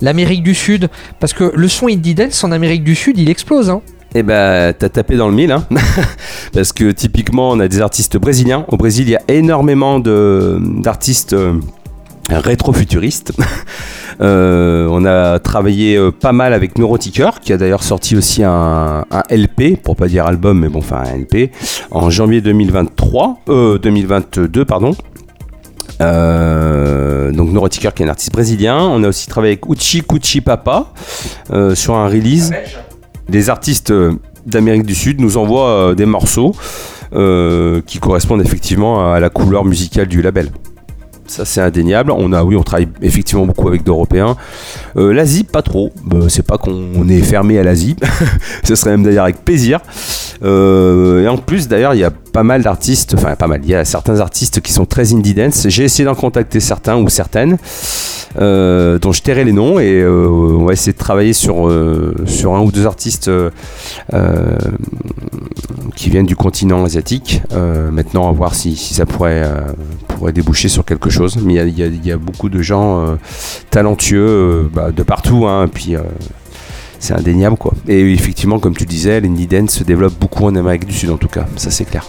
l'Amérique du Sud? Parce que le son indie dance en Amérique du Sud, il explose. Hein. Eh ben, t'as tapé dans le mille, hein parce que typiquement, on a des artistes brésiliens. Au Brésil, il y a énormément d'artistes rétro-futuristes. Euh, on a travaillé euh, pas mal avec Neuroticker, qui a d'ailleurs sorti aussi un, LP, pour pas dire album, mais bon, enfin un LP, en janvier 2023, euh, 2022, pardon. Euh, donc Neuroticker qui est un artiste brésilien. On a aussi travaillé avec Uchi Kuchi Papa sur un release des artistes d'Amérique du Sud nous envoient des morceaux qui correspondent effectivement à la couleur musicale du label. Ça c'est indéniable. On a, oui, on travaille effectivement beaucoup avec d'Européens. Euh, L'Asie, pas trop. Bah, c'est pas qu'on est fermé à l'Asie. Ce serait même d'ailleurs avec plaisir. Euh, et en plus, d'ailleurs, il y a pas mal d'artistes. Enfin, pas mal. Il y a certains artistes qui sont très indie dance. J'ai essayé d'en contacter certains ou certaines. euh, dont je tairai les noms et euh, on va essayer de travailler sur, euh, sur un ou deux artistes euh, qui viennent du continent asiatique. Maintenant, à voir si, ça pourrait, pourrait déboucher sur quelque chose. Mais il y a, beaucoup de gens talentueux bah, de partout. Hein, puis c'est indéniable quoi. Et effectivement, comme tu disais, l'indie dance se développe beaucoup en Amérique du Sud en tout cas. Ça c'est clair.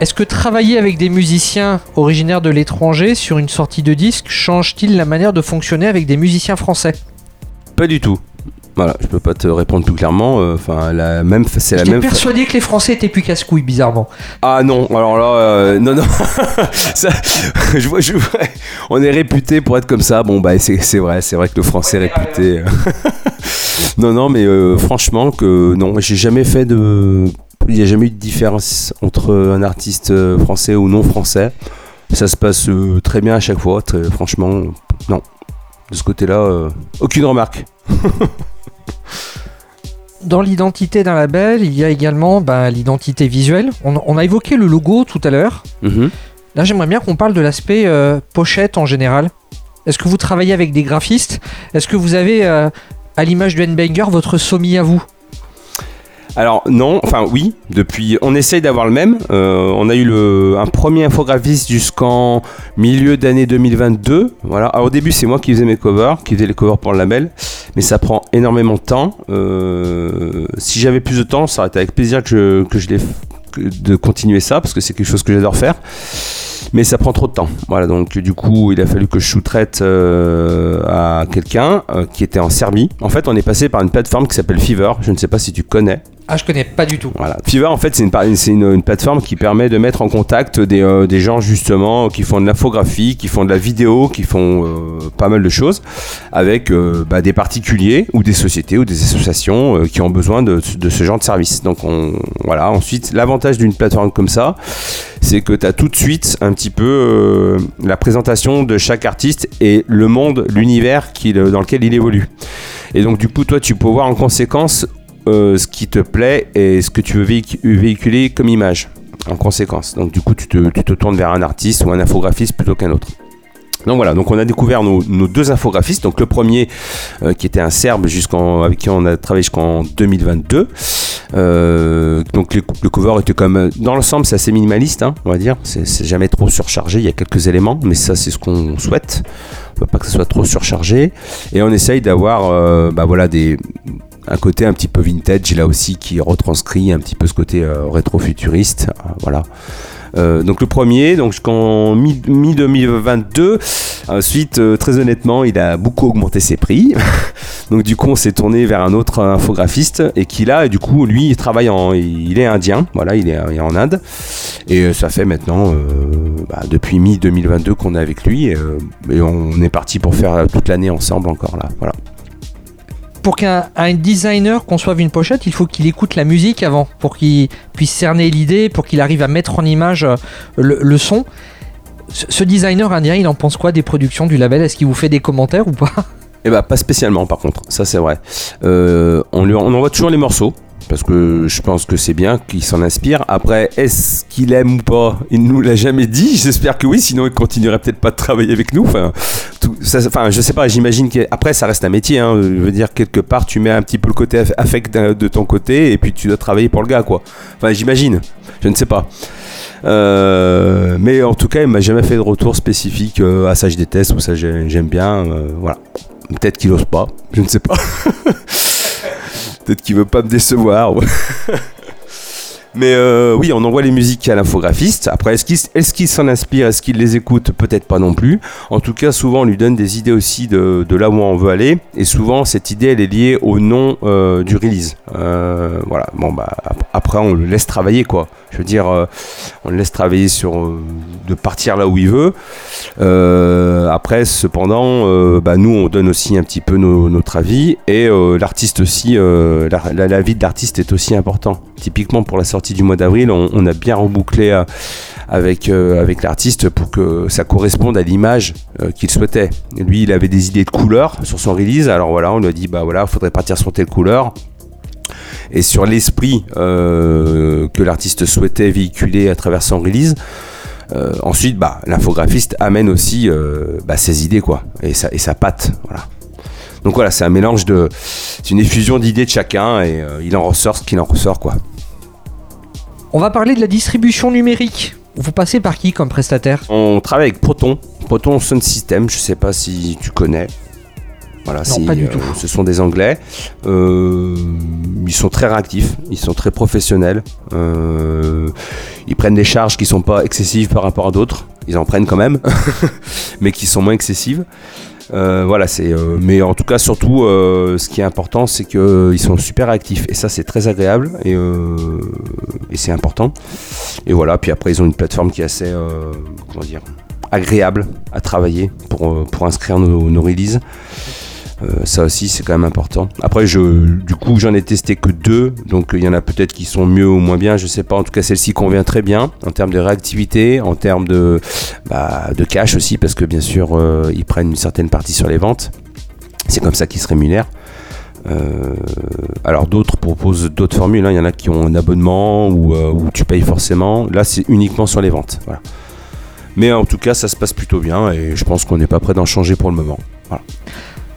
Est-ce que travailler avec des musiciens originaires de l'étranger sur une sortie de disque change-t-il la manière de fonctionner avec des musiciens français? Pas du tout. Voilà, je peux pas te répondre plus clairement. euh, Enfin, la même, c'est la même. persuadé que les Français étaient plus casse-couilles, bizarrement. Ah non, alors là, euh, non, non. Ça, je vois, je vois- on est réputé pour être comme ça. Bon, bah, c'est vrai, c'est vrai que le français est réputé. non, non, mais euh, franchement, que non, j'ai jamais fait de. Il n'y a jamais eu de différence entre un artiste français ou non français. Ça se passe euh, très bien à chaque fois. très- franchement, non. De ce côté-là, aucune remarque. Dans l'identité d'un label, il y a également ben, l'identité visuelle. On, on a évoqué le logo tout à l'heure. Mhm. Là, j'aimerais bien qu'on parle de l'aspect euh, pochette en général. Est-ce que vous travaillez avec des graphistes? Est-ce que vous avez, euh, à l'image de Banger, votre sommi à vous? Alors non, enfin oui, depuis on essaye d'avoir le même. Euh, on a eu le, un premier infographiste jusqu'en milieu d'année 2022. Voilà. Alors, au début c'est moi qui faisais mes covers, qui faisais les covers pour le label, mais ça prend énormément de temps. Euh, si j'avais plus de temps, ça aurait été avec plaisir que je, que de continuer ça parce que c'est quelque chose que j'adore faire. Mais ça prend trop de temps. Voilà, donc du coup, il a fallu que je sous-traite euh, à quelqu'un qui était en Serbie. En fait, on est passé par une plateforme qui s'appelle Fever. Je ne sais pas si tu connais. Ah, je connais pas du tout. Voilà. Fiverr, en fait, c'est une, plateforme qui permet de mettre en contact des, euh, des gens, justement, qui font de l'infographie, qui font de la vidéo, qui font euh, pas mal de choses, avec euh, bah, des particuliers ou des sociétés ou des associations qui ont besoin de, ce genre de service. Donc, on, voilà. Ensuite, l'avantage d'une plateforme comme ça, c'est que tu as tout de suite un petit peu la présentation de chaque artiste et le monde, l'univers dans lequel il évolue. Et donc, du coup, toi, tu peux voir en conséquence ce qui te plaît et ce que tu veux véhic- véhiculer comme image en conséquence. Donc du coup, tu te, tournes vers un artiste ou un infographiste plutôt qu'un autre. Donc voilà, donc on a découvert nos, deux infographistes. Donc le premier euh, qui était un Serbe jusqu'en avec qui on a travaillé jusqu'en 2022. Euh, donc le cover était comme euh, dans l'ensemble c'est assez minimaliste, hein, on va dire. C'est jamais trop surchargé. Il y a quelques éléments, mais ça c'est ce qu'on souhaite. On veut pas que ce soit trop surchargé. Et on essaye d'avoir, euh, bah des un côté un petit peu vintage là aussi qui retranscrit un petit peu ce côté euh, rétro-futuriste. euh, voilà. Euh, donc le premier, donc jusqu'en mi- mi-2022. Ensuite, très honnêtement, il a beaucoup augmenté ses prix. donc du coup, on s'est tourné vers un autre infographiste et qui là, du coup, lui, il travaille en, il est indien. Voilà, il est, en Inde. Et ça fait maintenant, bah, depuis mi-2022 qu'on est avec lui. euh, et on est parti pour faire toute l'année ensemble encore là. Voilà. Pour qu'un un designer conçoive une pochette, il faut qu'il écoute la musique avant, pour qu'il puisse cerner l'idée, pour qu'il arrive à mettre en image euh, le, son. Ce ce designer indien, il en pense quoi des productions du label? Est-ce qu'il vous fait des commentaires ou pas? Eh bah pas spécialement par contre, ça c'est vrai. Euh, on, lui, on envoie toujours les morceaux parce que je pense que c'est bien qu'il s'en inspire. Après, est-ce qu'il aime ou pas? Il nous l'a jamais dit. J'espère que oui, sinon il continuerait peut-être pas de travailler avec nous. Enfin, tout, ça, je sais pas. J'imagine qu'après ça reste un métier. Hein. Je veux dire quelque part, tu mets un petit peu le côté aff- affect de ton côté et puis tu dois travailler pour le gars quoi. Enfin j'imagine. Je ne sais pas. Euh, mais en tout cas, il m'a jamais fait de retour spécifique euh, à ça je déteste ou ça j'ai- j'aime bien. euh, voilà. Peut-être qu'il ose pas, je ne sais pas. Peut-être qu'il veut pas me décevoir. Mais euh, oui, on envoie les musiques à l'infographiste. Après, est-ce qu'il s'en inspire? Est-ce qu'il les écoute? Peut-être pas non plus. En tout cas, souvent, on lui donne des idées aussi de, là où on veut aller. Et souvent, cette idée, elle est liée au nom euh, du release. Euh, voilà. Bon, bah, ap- après, on le laisse travailler, quoi. Je veux dire, on le laisse travailler sur de partir là où il veut. Après, cependant, bah, nous, on donne aussi un petit peu notre avis et l'artiste aussi, la- la- l'avis de l'artiste est aussi important. Typiquement pour la sortie du mois d'avril, on, a bien rebouclé euh, avec, euh, avec l'artiste pour que ça corresponde à l'image euh, qu'il souhaitait. Lui, il avait des idées de couleurs sur son release, alors voilà, on lui a dit, bah voilà, faudrait partir sur telle couleur. Et sur l'esprit que l'artiste souhaitait véhiculer à travers son release. Ensuite, bah, l'infographiste amène aussi bah, ses idées, quoi, et sa, et patte, voilà. Donc voilà, c'est un mélange de, c'est une effusion d'idées de chacun, et il en ressort ce qu'il en ressort, quoi. On va parler de la distribution numérique. Vous passez par qui comme prestataire? On travaille avec Proton, Proton Sound System, je sais pas si tu connais. Voilà, Non, si, pas du euh, tout. Ce sont des Anglais. Euh, ils sont très réactifs, ils sont très professionnels. Euh, ils prennent des charges qui sont pas excessives par rapport à d'autres. Ils en prennent quand même, mais qui sont moins excessives. Euh, voilà, c'est. euh, mais en tout cas, surtout, euh, ce qui est important, c'est qu'ils sont super réactifs. Et ça, c'est très agréable et, et c'est important. Et voilà. Puis après, ils ont une plateforme qui est assez, comment dire, agréable à travailler pour, pour inscrire nos, nos releases. Euh, ça aussi, c'est quand même important. Après, je, du coup, j'en ai testé que deux, donc il y en a peut-être qui sont mieux ou moins bien, je sais pas. En tout cas, celle-ci convient très bien en termes de réactivité, en termes de, bah, cash aussi, parce que bien sûr, euh, ils prennent une certaine partie sur les ventes. C'est comme ça qu'ils se rémunèrent. Euh, alors d'autres proposent d'autres formules. hein. Il y en a qui ont un abonnement ou euh, où tu payes forcément. Là, c'est uniquement sur les ventes. Voilà. Mais en tout cas, ça se passe plutôt bien et je pense qu'on n'est pas prêt d'en changer pour le moment.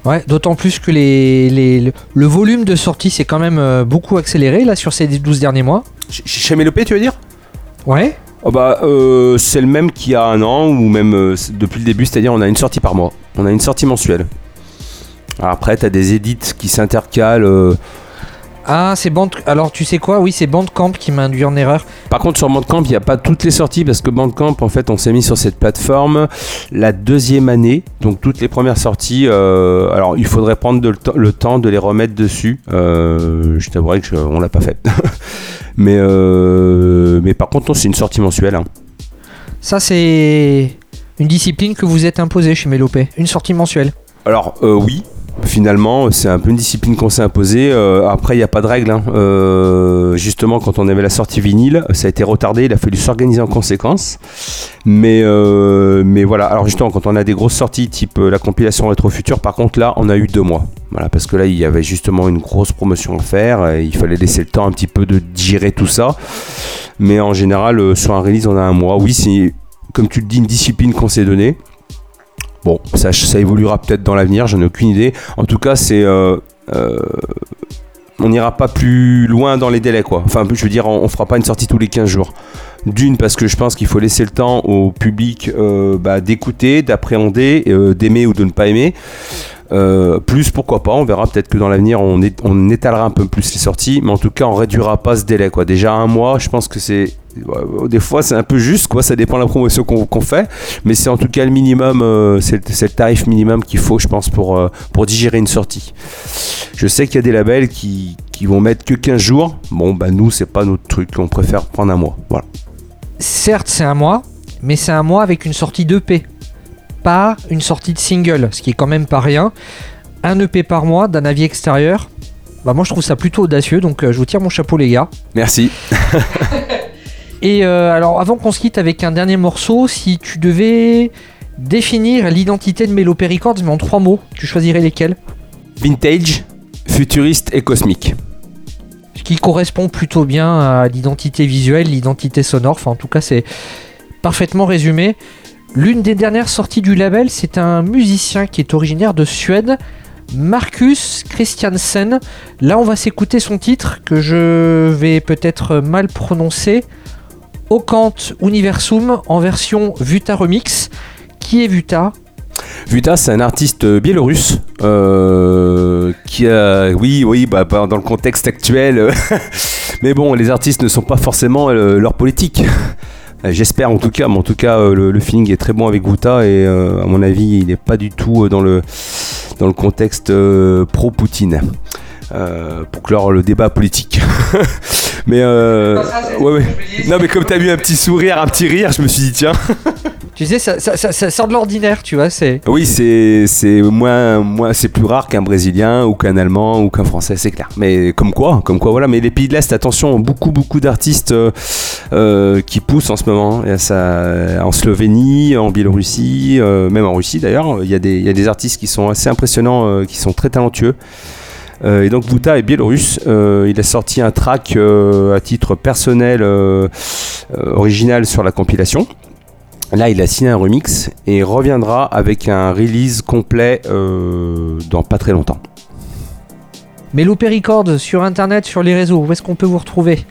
Ouais, d'autant plus que les, les- le, volume de sortie s'est quand même euh, beaucoup accéléré là sur ces 12 derniers mois. Ch- Chez Mélopée, tu veux dire? Ouais. Oh bah, euh, c'est le même qu'il y a un an ou même euh, depuis le début, c'est-à-dire on a une sortie par mois. On a une sortie mensuelle. Alors après, tu as des édits qui s'intercalent. euh. Ah, c'est Band... Alors tu sais quoi? Oui, c'est Bandcamp qui m'a induit en erreur. Par contre, sur Bandcamp, il n'y a pas toutes les sorties parce que Bandcamp, en fait, on s'est mis sur cette plateforme la deuxième année. Donc toutes les premières sorties, euh, alors il faudrait prendre de le, temps- le temps de les remettre dessus. Euh, je t'avouerai que je- on l'a pas fait. mais, euh, mais par contre, non, c'est une sortie mensuelle. hein. Ça, c'est une discipline que vous êtes imposée chez Mélopée. Une sortie mensuelle. Alors euh, oui, finalement, c'est un peu une discipline qu'on s'est imposée. Euh, après, il n'y a pas de règle. hein. Euh, justement, quand on avait la sortie vinyle, ça a été retardé. Il a fallu s'organiser en conséquence. Mais, euh, mais voilà. Alors justement, quand on a des grosses sorties, type la compilation Rétro Futur, par contre, là, on a eu deux mois. Voilà, parce que là, il y avait justement une grosse promotion à faire. Et il fallait laisser le temps un petit peu de digérer tout ça. Mais en général, sur un release, on a un mois. Oui, c'est comme tu le dis, une discipline qu'on s'est donnée. Bon, ça, évoluera peut-être dans l'avenir, j'en ai aucune idée. En tout cas, c'est. euh, euh, on n'ira pas plus loin dans les délais, quoi. Enfin, je veux dire, on, on fera pas une sortie tous les 15 jours. D'une, parce que je pense qu'il faut laisser le temps au public euh, bah, d'écouter, d'appréhender, d'aimer ou de ne pas aimer. Plus, pourquoi pas, on verra peut-être que dans l'avenir on étalera un peu plus les sorties, mais en tout cas on réduira pas ce délai. Quoi. Déjà un mois, je pense que c'est. Des fois c'est un peu juste, quoi, ça dépend de la promotion qu'on fait, mais c'est en tout cas le minimum, euh, c'est le- c'est le tarif minimum qu'il faut, je pense, pour, euh, pour digérer une sortie. Je sais qu'il y a des labels qui, qui vont mettre que 15 jours. Bon, bah nous, c'est pas notre truc, on préfère prendre un mois. Voilà. Certes, c'est un mois, mais c'est un mois avec une sortie d'EP. Pas une sortie de single, ce qui est quand même pas rien. Un EP par mois d'un avis extérieur. Bah moi je trouve ça plutôt audacieux, donc euh, je vous tire mon chapeau les gars. Merci. Et euh, alors avant qu'on se quitte avec un dernier morceau, si tu devais définir l'identité de Mélopée Records, mais en trois mots, tu choisirais lesquels? Vintage, futuriste et cosmique. Ce qui correspond plutôt bien à l'identité visuelle, l'identité sonore, enfin en tout cas c'est parfaitement résumé. L'une des dernières sorties du label, c'est un musicien qui est originaire de Suède, Marcus Christiansen. Là on va s'écouter son titre que je vais peut-être mal prononcer. Ocant Universum en version Vuta Remix. Qui est Vuta? Vuta, c'est un artiste biélorusse euh, qui oui, oui, bah, bah, dans le contexte actuel. euh, mais bon, les artistes ne sont pas forcément euh, leur politique. J'espère en tout cas, mais en tout cas, le, feeling est très bon avec Vuta et à mon avis, il n'est pas du tout dans le contexte pro-Poutine. Euh, pour clore le débat politique. mais euh, ouais, ouais. Non, mais comme t'as eu un petit sourire, un petit rire, je me suis dit tiens. Tu sais, ça, ça- ça- ça sort de l'ordinaire, tu vois. C'est Oui, c'est c'est moins moins c'est plus rare qu'un Brésilien ou qu'un Allemand ou qu'un Français, c'est clair. Mais comme quoi, comme quoi, voilà. Mais les pays de l'Est, attention, beaucoup beaucoup d'artistes euh, euh, qui poussent en ce moment. Il y a ça en Slovénie, en Biélorussie, euh, même en Russie d'ailleurs. Il y a des il y a des artistes qui sont assez impressionnants, euh, qui sont très talentueux. Euh, et donc Bouta est biélorusse. Euh, il a sorti un track euh, à titre personnel original sur la compilation. Là, il a signé un remix et reviendra avec un release complet euh, dans pas très longtemps. Melopé Records sur internet, sur les réseaux. Où est-ce qu'on peut vous retrouver?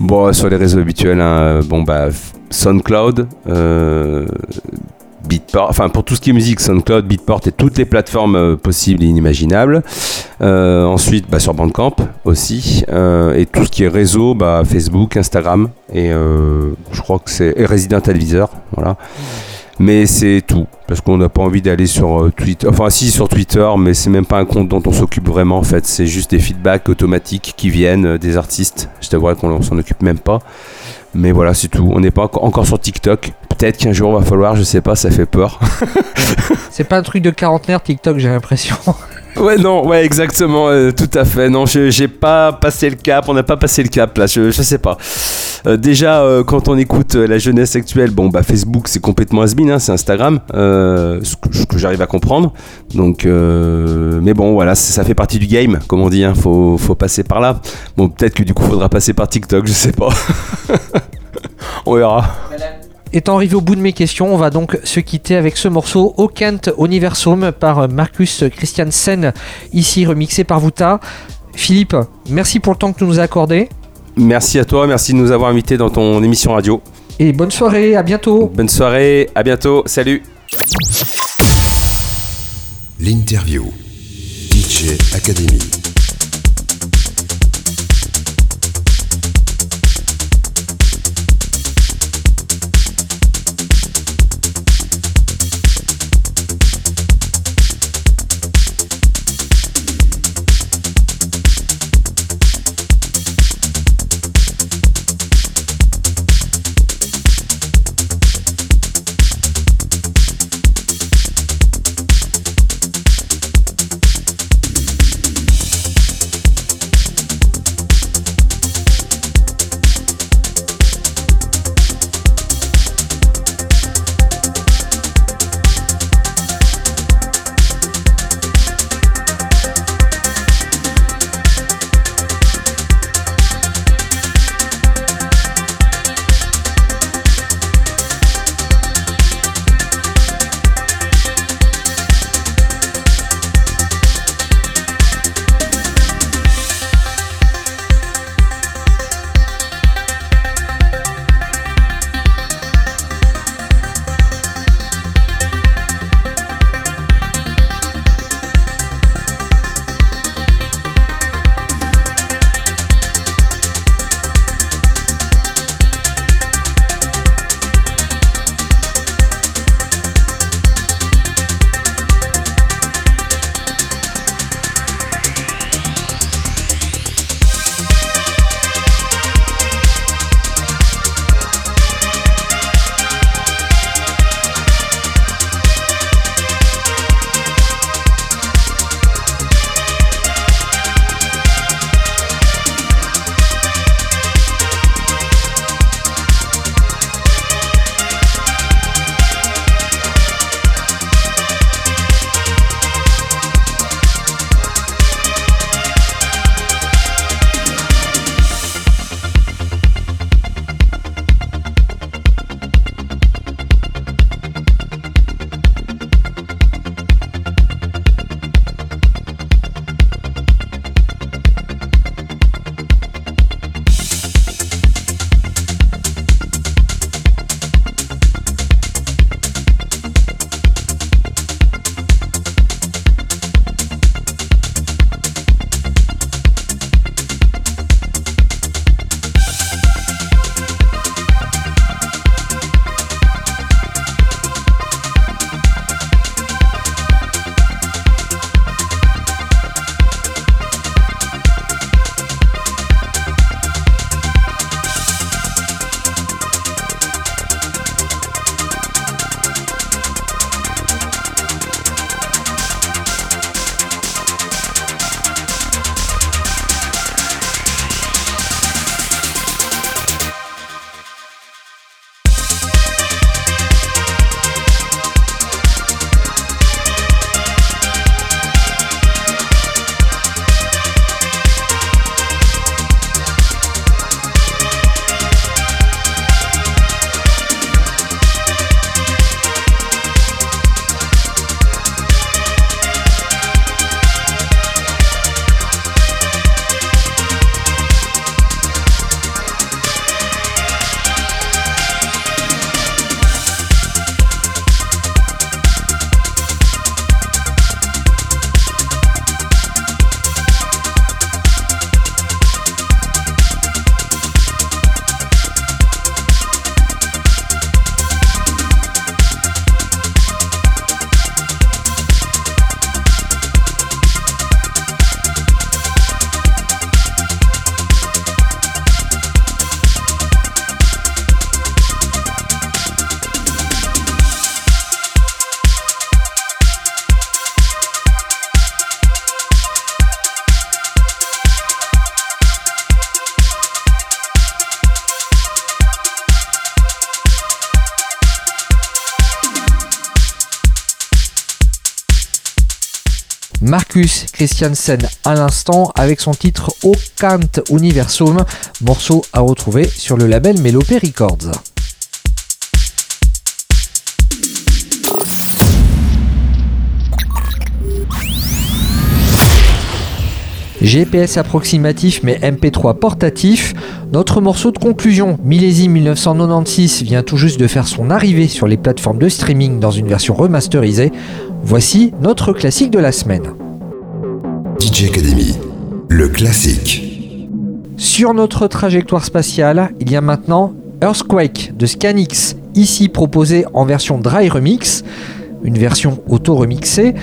Bon, sur les réseaux habituels, hein, bon bah SoundCloud, euh, Enfin pour tout ce qui est musique, SoundCloud, Beatport et toutes les plateformes euh, possibles et inimaginables. Euh, ensuite, bah, sur Bandcamp aussi, euh, et tout ce qui est réseau, bah, Facebook, Instagram et je crois que c'est Resident Advisor, voilà. Mais c'est tout, parce qu'on n'a pas envie d'aller sur Twitter. Enfin, si, sur Twitter, mais c'est même pas un compte dont on s'occupe vraiment, en fait. C'est juste des feedbacks automatiques qui viennent des artistes. Je t'avoue qu'on s'en occupe même pas. Mais voilà, c'est tout. On n'est pas enco- encore sur TikTok. Peut-être qu'un jour, va falloir, je sais pas, ça fait peur. C'est pas un truc de quarantenaire TikTok, j'ai l'impression. Ouais, non, ouais, exactement, euh, tout à fait. Non, j'ai pas passé le cap, on n'a pas passé le cap là, je, je sais pas. Euh, déjà, euh, quand on écoute la jeunesse actuelle, bon, bah Facebook c'est complètement has hein, c'est Instagram, ce que, j'arrive à comprendre. Donc, mais bon, voilà, ça, ça fait partie du game, comme on dit, hein, faut, faut passer par là. Bon, peut-être que du coup, faudra passer par TikTok, je sais pas. on verra. Étant arrivé au bout de mes questions, on va donc se quitter avec ce morceau Au Kent Universum par Marcus Christiansen, ici remixé par Vuta. Philippe, merci pour le temps que tu nous as accordé. Merci à toi, merci de nous avoir invités dans ton émission radio. Et bonne soirée, à bientôt. Bonne soirée, à bientôt, salut. L'interview. DJ Academy. Christiansen à l'instant avec son titre O Universum, morceau à retrouver sur le label Melopé Records. GPS approximatif mais MP3 portatif, notre morceau de conclusion, millésime 1996, vient tout juste de faire son arrivée sur les plateformes de streaming dans une version remasterisée. Voici notre classique de la semaine. DJ Academy, le classique. Sur notre trajectoire spatiale, il y a maintenant Earthquake de Scanix, ici proposé en version dry remix, une version auto-remixée.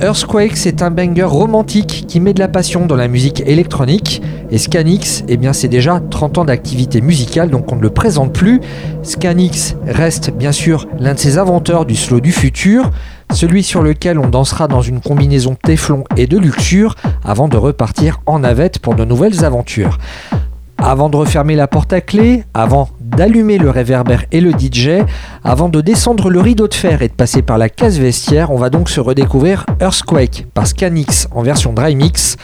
Earthquake, c'est un banger romantique qui met de la passion dans la musique électronique. Et Scanix, eh c'est déjà 30 ans d'activité musicale, donc on ne le présente plus. Scanix reste bien sûr l'un de ses inventeurs du slow du futur, celui sur lequel on dansera dans une combinaison Teflon et de luxure avant de repartir en navette pour de nouvelles aventures. Avant de refermer la porte à clé, avant d'allumer le réverbère et le DJ, avant de descendre le rideau de fer et de passer par la case vestiaire, on va donc se redécouvrir Earthquake par Scanix en version dry mix.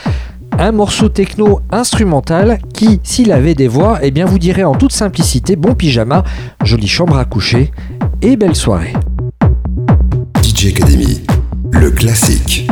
Un morceau techno instrumental qui, s'il avait des voix, eh bien vous dirait en toute simplicité bon pyjama, jolie chambre à coucher et belle soirée. DJ Academy, le classique.